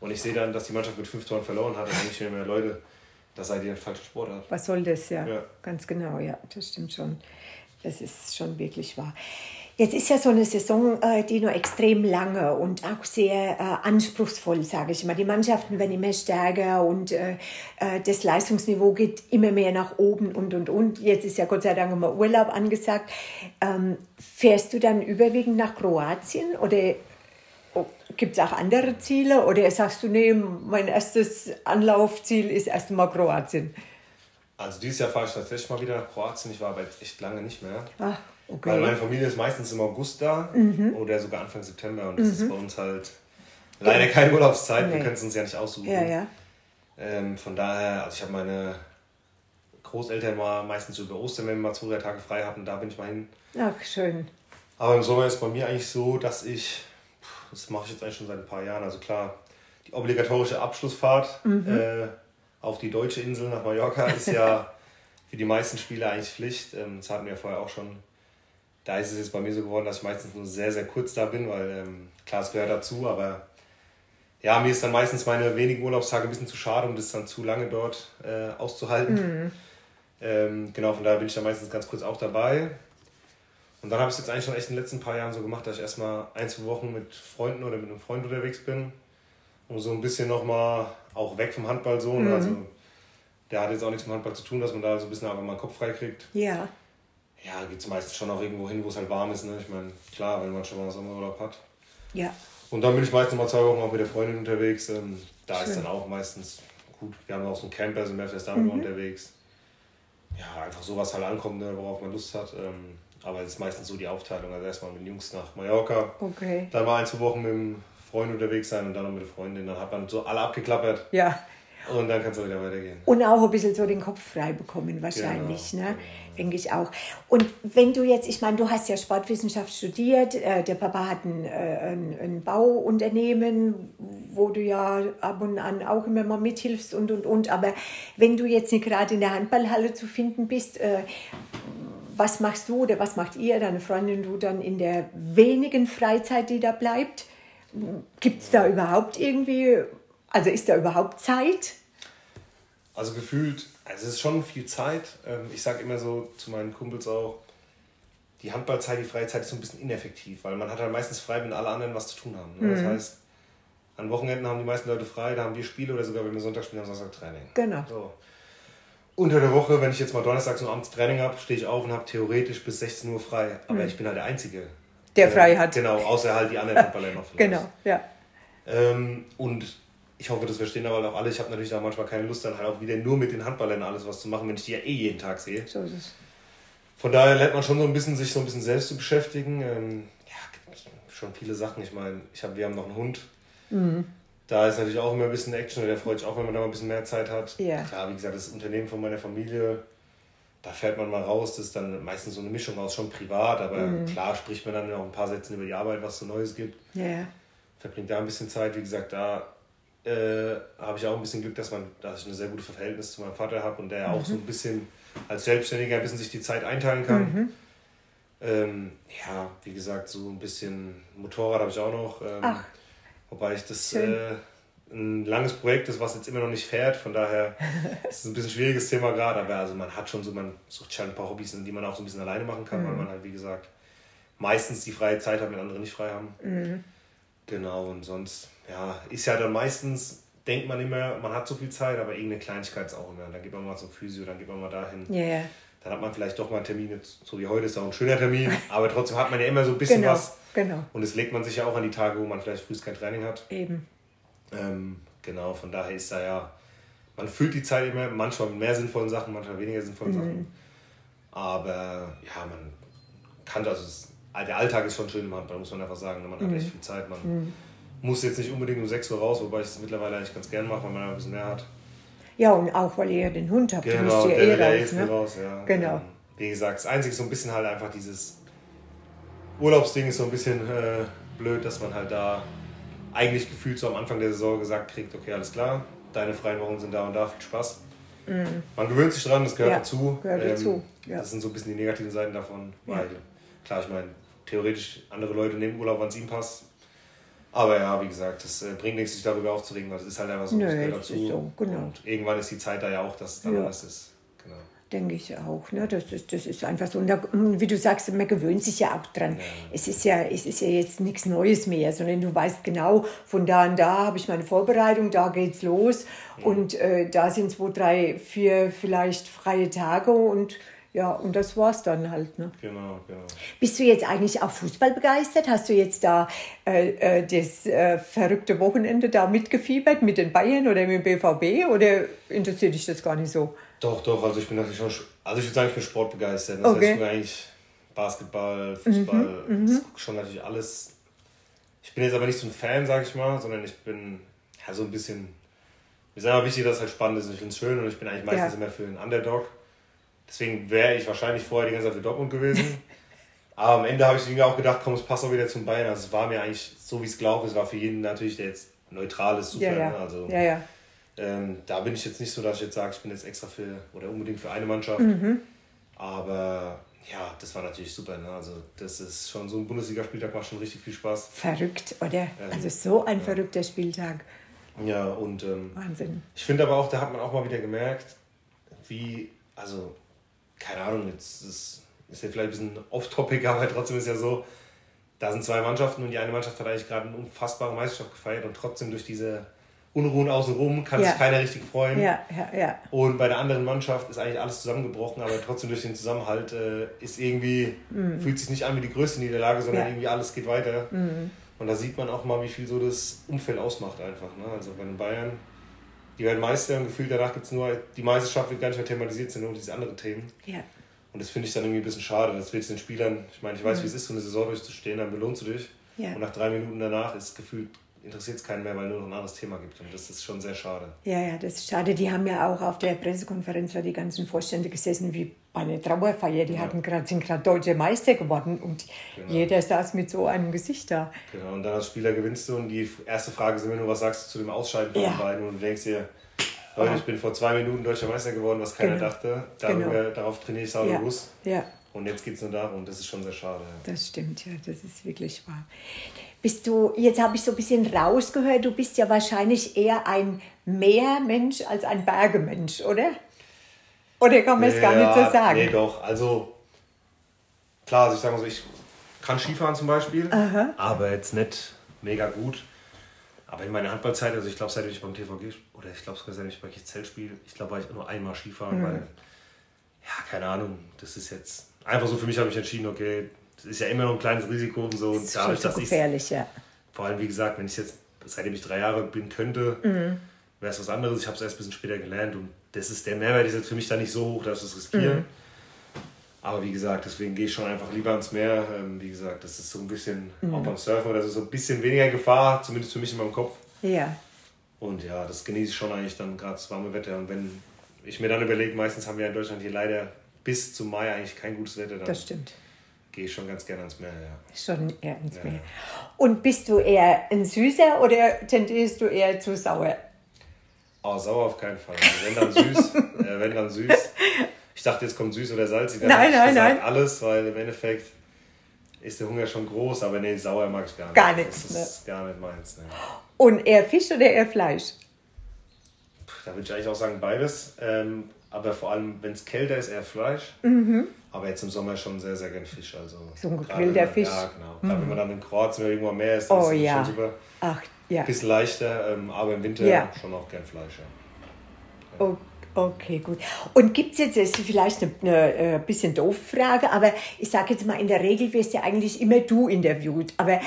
und ich sehe dann, dass die Mannschaft mit fünf Toren verloren hat, dann denke ich mir mehr, Leute, da seid ihr ein falscher Sportart. Was soll das, ja. ja. Ganz genau, ja, das stimmt schon. Das ist schon wirklich wahr. Jetzt ist ja so eine Saison, äh, die nur extrem lange und auch sehr äh, anspruchsvoll, sage ich mal. Die Mannschaften werden immer stärker und äh, das Leistungsniveau geht immer mehr nach oben und, und, und. Jetzt ist ja Gott sei Dank immer Urlaub angesagt. Ähm, fährst du dann überwiegend nach Kroatien oder oh, gibt es auch andere Ziele? Oder sagst du, nee, mein erstes Anlaufziel ist erst mal Kroatien? Also dieses Jahr fahre ich tatsächlich mal wieder nach Kroatien. Ich war aber jetzt echt lange nicht mehr. Ach, okay. Weil meine Familie ist meistens im August da mhm. oder sogar Anfang September und das mhm. ist bei uns halt leider keine Urlaubszeit. Nee. Wir können es uns ja nicht aussuchen. Ja, ja. Ähm, von daher, also ich habe meine Großeltern mal meistens über Ostern, wenn wir mal zwei, drei Tage frei hatten, da bin ich mal hin. Ach, schön. Aber im Sommer ist bei mir eigentlich so, dass ich, das mache ich jetzt eigentlich schon seit ein paar Jahren, also klar, die obligatorische Abschlussfahrt mhm. äh, auf die deutsche Insel nach Mallorca ist ja für die meisten Spieler eigentlich Pflicht. Ähm, das hatten wir vorher auch schon. Da ist es jetzt bei mir so geworden, dass ich meistens nur sehr, sehr kurz da bin, weil ähm, klar, es gehört dazu, aber ja, mir ist dann meistens meine wenigen Urlaubstage ein bisschen zu schade, um das dann zu lange dort äh, auszuhalten. Mhm. Ähm, genau, von daher bin ich dann meistens ganz kurz auch dabei. Und dann habe ich es jetzt eigentlich schon echt in den letzten paar Jahren so gemacht, dass ich erstmal ein, zwei Wochen mit Freunden oder mit einem Freund unterwegs bin, um so ein bisschen nochmal auch weg vom Handball so. Mhm. Also der hat jetzt auch nichts mit Handball zu tun, dass man da so ein bisschen einfach mal den Kopf frei kriegt. Ja. Ja, geht es meistens schon auch irgendwo hin, wo es halt warm ist. Ne? Ich meine, klar, wenn man schon mal Sommerurlaub hat. Ja. Und dann bin ich meistens mal zwei Wochen auch mit der Freundin unterwegs. Ähm, da Schön. ist dann auch meistens gut. Wir haben auch so einen Camper, sind mehr fest damit mhm. unterwegs. Ja, einfach sowas halt ankommt, ne, worauf man Lust hat. Ähm, aber es ist meistens so die Aufteilung. Also erstmal mit den Jungs nach Mallorca. Okay. Dann mal ein, zwei Wochen mit dem Freund unterwegs sein und dann noch mit der Freundin. Dann hat man so alle abgeklappert. Ja. Und dann kann es auch wieder weitergehen. Und auch ein bisschen so den Kopf frei bekommen, wahrscheinlich, genau. ne? Genau. denke ich auch. Und wenn du jetzt, ich meine, du hast ja Sportwissenschaft studiert, äh, der Papa hat ein, äh, ein, ein, Bauunternehmen, wo du ja ab und an auch immer mal mithilfst und, und, und. Aber wenn du jetzt nicht gerade in der Handballhalle zu finden bist, äh, was machst du oder was macht ihr, deine Freundin, du dann in der wenigen Freizeit, die da bleibt? Gibt es da überhaupt irgendwie, also ist da überhaupt Zeit? Also gefühlt, also es ist schon viel Zeit. Ähm, ich sage immer so zu meinen Kumpels auch, die Handballzeit, die Freizeit ist so ein bisschen ineffektiv, weil man hat halt meistens frei, wenn alle anderen was zu tun haben. Ne? Mhm. Das heißt, an Wochenenden haben die meisten Leute frei, da haben wir Spiele oder sogar wenn wir Sonntag spielen, haben Samstag Training. Genau. So. Unter der Woche, wenn ich jetzt mal Donnerstags und abends Training habe, stehe ich auf und habe theoretisch bis 16 Uhr frei. Aber mhm. ich bin halt der Einzige, der frei hat. Genau, außer halt die anderen Handballer noch vielleicht. Genau, ja. Ähm, und ich hoffe, das verstehen aber auch alle. Ich habe natürlich auch manchmal keine Lust, dann halt auch wieder nur mit den Handballern alles was zu machen, wenn ich die ja eh jeden Tag sehe. So ist es. Von daher lernt man schon so ein bisschen, sich so ein bisschen selbst zu beschäftigen. Ähm, ja, schon viele Sachen. Ich meine, ich hab, wir haben noch einen Hund. Mhm. Da ist natürlich auch immer ein bisschen Action, der freut sich auch, wenn man da mal ein bisschen mehr Zeit hat. Ja. Klar, wie gesagt, das Unternehmen von meiner Familie, da fährt man mal raus, das ist dann meistens so eine Mischung aus schon privat, aber mhm. klar spricht man dann auch ein paar Sätze über die Arbeit, was so Neues gibt. Ja. Verbringt da ein bisschen Zeit, wie gesagt, da äh, habe ich auch ein bisschen Glück, dass, man, dass ich ein sehr gutes Verhältnis zu meinem Vater habe und der mhm. auch so ein bisschen als Selbstständiger ein bisschen sich die Zeit einteilen kann. Mhm. Ähm, ja, wie gesagt, so ein bisschen Motorrad habe ich auch noch. Ähm, wobei ich das äh, ein langes Projekt ist, was jetzt immer noch nicht fährt. Von daher ist es ein bisschen ein schwieriges Thema gerade. Aber also man hat schon so, man sucht schon ein paar Hobbys, die man auch so ein bisschen alleine machen kann, mhm. weil man halt, wie gesagt, meistens die freie Zeit hat, wenn andere nicht frei haben. Mhm. Genau, und sonst, ja, ist ja dann meistens, denkt man immer, man hat so viel Zeit, aber irgendeine Kleinigkeit ist auch immer. Dann geht man mal zum Physio, dann geht man mal dahin. Yeah. Dann hat man vielleicht doch mal einen Termin, so wie heute ist auch ein schöner Termin, aber trotzdem hat man ja immer so ein bisschen genau, was. Genau. Und es legt man sich ja auch an die Tage, wo man vielleicht früh kein Training hat. Eben. Ähm, genau, von daher ist da ja, man füllt die Zeit immer, manchmal mit mehr sinnvollen Sachen, manchmal weniger sinnvollen mhm. Sachen. Aber ja, man kann das, also der Alltag ist schon schön Handball, muss man einfach sagen. Man hat mhm. echt viel Zeit. Man mhm. muss jetzt nicht unbedingt um 6 Uhr raus, wobei ich es mittlerweile eigentlich ganz gern mache, weil man ein bisschen mehr hat. Ja, und auch weil ihr den Hund habt, genau, du musst ja eh raus. Ne? raus ja. Genau. Ähm, wie gesagt, das Einzige ist so ein bisschen halt einfach dieses Urlaubsding ist so ein bisschen äh, blöd, dass man halt da eigentlich gefühlt so am Anfang der Saison gesagt kriegt, okay, alles klar, deine freien Wochen sind da und da, viel Spaß. Mhm. Man gewöhnt sich dran, das gehört ja, dazu. Gehört ähm, dazu. Ja. Das sind so ein bisschen die negativen Seiten davon, weil klar, ich meine, theoretisch andere Leute nehmen Urlaub, wann es ihnen passt. Aber ja, wie gesagt, das äh, bringt nichts, sich darüber aufzuregen, weil es ist halt einfach so, Nö, das gehört dazu. So, genau. Und irgendwann ist die Zeit da ja auch, dass es dann ja. anders ist. Denke ich auch. Ne? Das, ist, das ist einfach so. Und wie du sagst, man gewöhnt sich ja auch dran. Ja. Es, ist ja, es ist ja jetzt nichts Neues mehr, sondern du weißt genau, von da und da habe ich meine Vorbereitung, da geht's los. Mhm. Und äh, da sind zwei, drei, vier vielleicht freie Tage und ja, und das war's dann halt. Ne? Genau, genau. Bist du jetzt eigentlich auch Fußball begeistert? Hast du jetzt da äh, äh, das äh, verrückte Wochenende da mitgefiebert mit den Bayern oder mit dem BVB oder interessiert dich das gar nicht so? Doch, doch, also ich bin natürlich schon, also ich würde sagen, ich bin sportbegeistert. Das okay. heißt, ich bin eigentlich Basketball, Fußball, mhm, das mhm. gucke schon natürlich alles. Ich bin jetzt aber nicht so ein Fan, sag ich mal, sondern ich bin ja so ein bisschen, mir ist einfach wichtig, dass es halt spannend ist und ich finde es schön und ich bin eigentlich meistens ja. immer für einen Underdog. Deswegen wäre ich wahrscheinlich vorher die ganze Zeit für Dortmund gewesen. Aber am Ende habe ich mir auch gedacht, komm, es passt auch wieder zum Bayern. Also es war mir eigentlich, so wie es gelaufen ist, war für jeden natürlich, der jetzt neutral ist, super. Ja, ja. Also, ja, ja. Ähm, da bin ich jetzt nicht so, dass ich jetzt sage, ich bin jetzt extra für oder unbedingt für eine Mannschaft. Mhm. Aber ja, das war natürlich super. Ne? Also das ist schon so ein Bundesligaspieltag, macht schon richtig viel Spaß. Verrückt, oder? Ähm, also so ein ja. verrückter Spieltag. Ja, und ähm, Wahnsinn. Ich finde aber auch, da hat man auch mal wieder gemerkt, wie, also keine Ahnung, jetzt ist, ist ja vielleicht ein bisschen off-topic, aber trotzdem ist ja so, da sind zwei Mannschaften und die eine Mannschaft hat eigentlich gerade eine unfassbare Meisterschaft gefeiert und trotzdem durch diese Unruhen außenrum kann ja. sich keiner richtig freuen. Ja, ja, ja. Und bei der anderen Mannschaft ist eigentlich alles zusammengebrochen, aber trotzdem durch den Zusammenhalt äh, ist irgendwie, mhm. fühlt sich nicht an wie die größte Niederlage, sondern ja. irgendwie alles geht weiter. Mhm. Und da sieht man auch mal, wie viel so das Umfeld ausmacht einfach. Ne? Also bei den Bayern die werden Meister und gefühlt danach gibt es nur, die Meisterschaft wird gar nicht mehr thematisiert, sind nur diese anderen Themen. Ja. Und das finde ich dann irgendwie ein bisschen schade. Das wird den Spielern, ich meine, ich weiß, mhm. wie es ist, so eine Saison durchzustehen, dann belohnst du dich. Ja. Und nach drei Minuten danach ist gefühlt interessiert es keinen mehr, weil nur noch ein anderes Thema gibt. Und das ist schon sehr schade. Ja, ja, das ist schade. Die haben ja auch auf der Pressekonferenz die ganzen Vorstände gesessen, wie bei einer Trauerfeier. Die ja. hatten grad, sind gerade deutsche Meister geworden und genau. jeder saß mit so einem Gesicht da. Genau, und dann als Spieler gewinnst du und die erste Frage ist immer nur, was sagst du zu dem Ausscheiden von ja. den beiden? Und du denkst dir, Leute, ich bin vor zwei Minuten deutscher Meister geworden, was keiner genau. dachte. Darüber, genau. Darauf trainiere ich sauber ja. bewusst. Ja. Und jetzt geht es nur darum, das ist schon sehr schade. Ja. Das stimmt, ja, das ist wirklich wahr. Bist du, jetzt habe ich so ein bisschen rausgehört, du bist ja wahrscheinlich eher ein Meermensch als ein Bergemensch, oder? Oder kann man es ja, gar nicht so sagen? Nee, doch. Also, klar, also ich sage mal so, ich kann Skifahren zum Beispiel, Aha. aber jetzt nicht mega gut. Aber in meiner Handballzeit, also ich glaube, seitdem ich beim TVG, oder ich glaube sogar seitdem ich bei Zelt spiele, ich glaube, war ich nur einmal Skifahren, mhm. weil, ja, keine Ahnung, das ist jetzt einfach so für mich habe ich entschieden, okay, das ist ja immer noch ein kleines Risiko und so. Das ist dadurch, dass gefährlich, ja. Vor allem, wie gesagt, wenn ich jetzt, seitdem ich drei Jahre bin, könnte, mhm. wäre es was anderes. Ich habe es erst ein bisschen später gelernt und das ist, der Mehrwert ist jetzt für mich da nicht so hoch, dass ich es riskiere. Mhm. Aber wie gesagt, deswegen gehe ich schon einfach lieber ans Meer. Ähm, wie gesagt, das ist so ein bisschen, mhm. auch beim Surfen, das ist so ein bisschen weniger Gefahr, zumindest für mich in meinem Kopf. Ja. Und ja, das genieße ich schon eigentlich dann gerade das warme Wetter. Und wenn ich mir dann überlege, meistens haben wir in Deutschland hier leider bis zum Mai eigentlich kein gutes Wetter. Dann das stimmt. Gehe schon ganz gerne ans Meer, ja. Schon eher ins Meer. Und bist du eher ein Süßer oder tendierst du eher zu sauer? Oh, sauer auf keinen Fall. Also wenn dann süß, äh, wenn dann süß. Ich dachte, jetzt kommt süß oder salzig. Dann nein, nein, nein. Alles, weil im Endeffekt ist der Hunger schon groß, aber nee, sauer mag ich gar nicht. Gar nichts. Das ist ne? gar nicht meins. Ne. Und eher Fisch oder eher Fleisch? Da würde ich eigentlich auch sagen beides. Ähm, aber vor allem, wenn es kälter ist, eher Fleisch. Mhm. Aber jetzt im Sommer schon sehr, sehr gern Fisch. Also so ein gegrillter Fisch. Ja, genau. Mhm. Gerade wenn man dann in Kroatien oder irgendwo am Meer ist, dann oh, ist ja. schon super. Ach, ja. Bisschen leichter, ähm, aber im Winter ja. schon auch gern Fleisch. Ja. Okay. Okay, gut. Und gibt es jetzt, das ist vielleicht eine, eine, eine äh, bisschen doof Frage, aber ich sage jetzt mal, in der Regel wirst ja eigentlich immer du interviewt. Aber äh,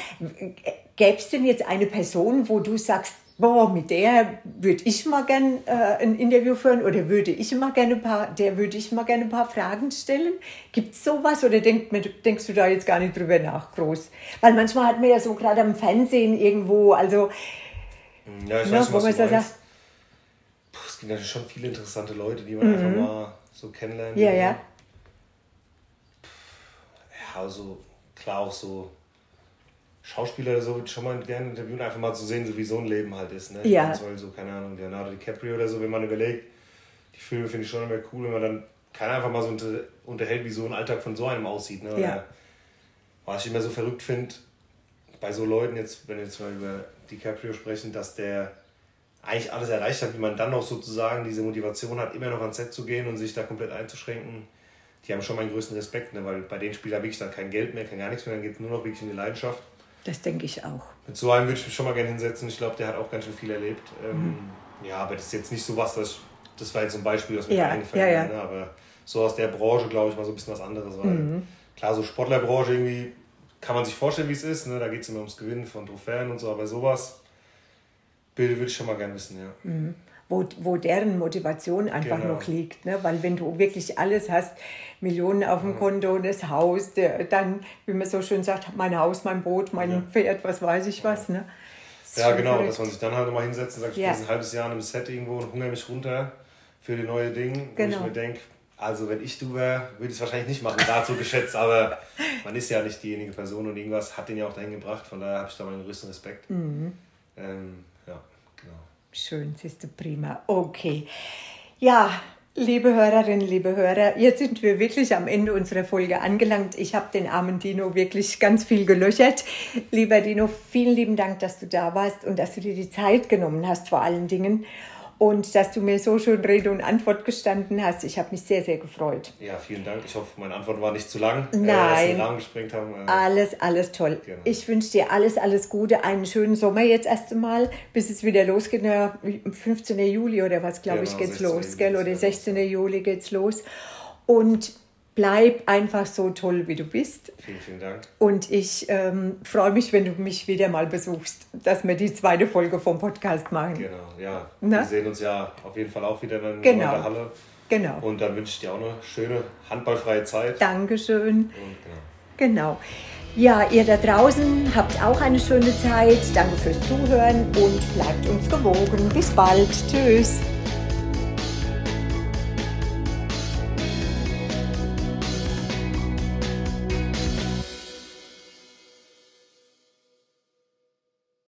gäbe es denn jetzt eine Person, wo du sagst, boah, mit der würde ich mal gerne äh, ein Interview führen oder würde ich mal gerne ein paar, der würde ich mal gerne ein paar Fragen stellen? Gibt es sowas oder denk, denkst du da jetzt gar nicht drüber nach, groß? Weil manchmal hat man ja so gerade am Fernsehen irgendwo, also, ja, ich ne, weiß, wo man so sagt, es gibt natürlich schon viele interessante Leute, die man mhm. einfach mal so kennenlernt. Ja, ja. Ja, also klar auch so Schauspieler oder so würde ich schon mal gerne interviewen, einfach mal zu sehen, so wie so ein Leben halt ist. Ne? Ja. Weil so, keine Ahnung, Leonardo DiCaprio oder so, wenn man überlegt, die Filme finde ich schon immer cool, wenn man dann kann einfach mal so unter, unterhält, wie so ein Alltag von so einem aussieht. Ne? Ja. Was ich immer so verrückt finde, bei so Leuten, jetzt, wenn wir jetzt mal über DiCaprio sprechen, dass der eigentlich alles erreicht hat, wie man dann noch sozusagen diese Motivation hat, immer noch ans Set zu gehen und sich da komplett einzuschränken, die haben schon meinen größten Respekt, ne? weil bei den Spielern wirklich dann kein Geld mehr, kein gar nichts mehr, dann geht es nur noch wirklich in die Leidenschaft. Das denke ich auch. Mit so einem würde ich mich schon mal gerne hinsetzen. Ich glaube, der hat auch ganz schön viel erlebt. Ähm, mhm. Ja, aber das ist jetzt nicht so was, das, das war jetzt ein Beispiel, das mir ja, eingefallen ja, ja. Ne? aber so aus der Branche, glaube ich, mal so ein bisschen was anderes. Weil mhm. klar, so Sportlerbranche irgendwie kann man sich vorstellen, wie es ist. Ne? Da geht es immer ums Gewinnen von Trophäen und so, aber sowas Bilder würde ich schon mal gerne wissen, ja. Mhm. Wo, wo deren Motivation einfach genau. noch liegt. Ne? Weil wenn du wirklich alles hast, Millionen auf dem mhm. Konto, das Haus, der, dann, wie man so schön sagt, mein Haus, mein Boot, mein ja. Pferd, was weiß ich was. Ne? Ja, genau, verrückt. dass man sich dann halt mal hinsetzt und sagt, ich ja. bin ein halbes Jahr in einem Set irgendwo und hungere mich runter für die neue Dinge. Genau. Und ich mir denke, also wenn ich du wäre, würde ich es wahrscheinlich nicht machen, dazu geschätzt, aber man ist ja nicht diejenige Person und irgendwas hat den ja auch dahin gebracht, von daher habe ich da meinen größten Respekt. Mhm. Ähm, Schön, siehst du prima. Okay. Ja, liebe Hörerinnen, liebe Hörer, jetzt sind wir wirklich am Ende unserer Folge angelangt. Ich habe den armen Dino wirklich ganz viel gelöchert. Lieber Dino, vielen lieben Dank, dass du da warst und dass du dir die Zeit genommen hast, vor allen Dingen und dass du mir so schön Rede und Antwort gestanden hast. Ich habe mich sehr, sehr gefreut. Ja, vielen Dank. Ich hoffe, meine Antwort war nicht zu lang. Äh, Nein. Äh, Rahmen gesprengt haben. Äh, alles, alles toll. Genau. Ich wünsche dir alles, alles Gute. Einen schönen Sommer jetzt erst einmal, bis es wieder losgeht. Ja, 15. Juli oder was, glaube genau, ich, geht's los. Gell? Oder 16. Juli geht's los. Und bleib einfach so toll, wie du bist. Vielen, vielen Dank. Und ich ähm, freue mich, wenn du mich wieder mal besuchst, dass wir die zweite Folge vom Podcast machen. Genau, ja. Na? Wir sehen uns ja auf jeden Fall auch wieder in genau. der Halle. Genau. Und dann wünsche ich dir auch eine schöne handballfreie Zeit. Dankeschön. Und, genau. genau. Ja, ihr da draußen habt auch eine schöne Zeit. Danke fürs Zuhören und bleibt uns gewogen. Bis bald. Tschüss.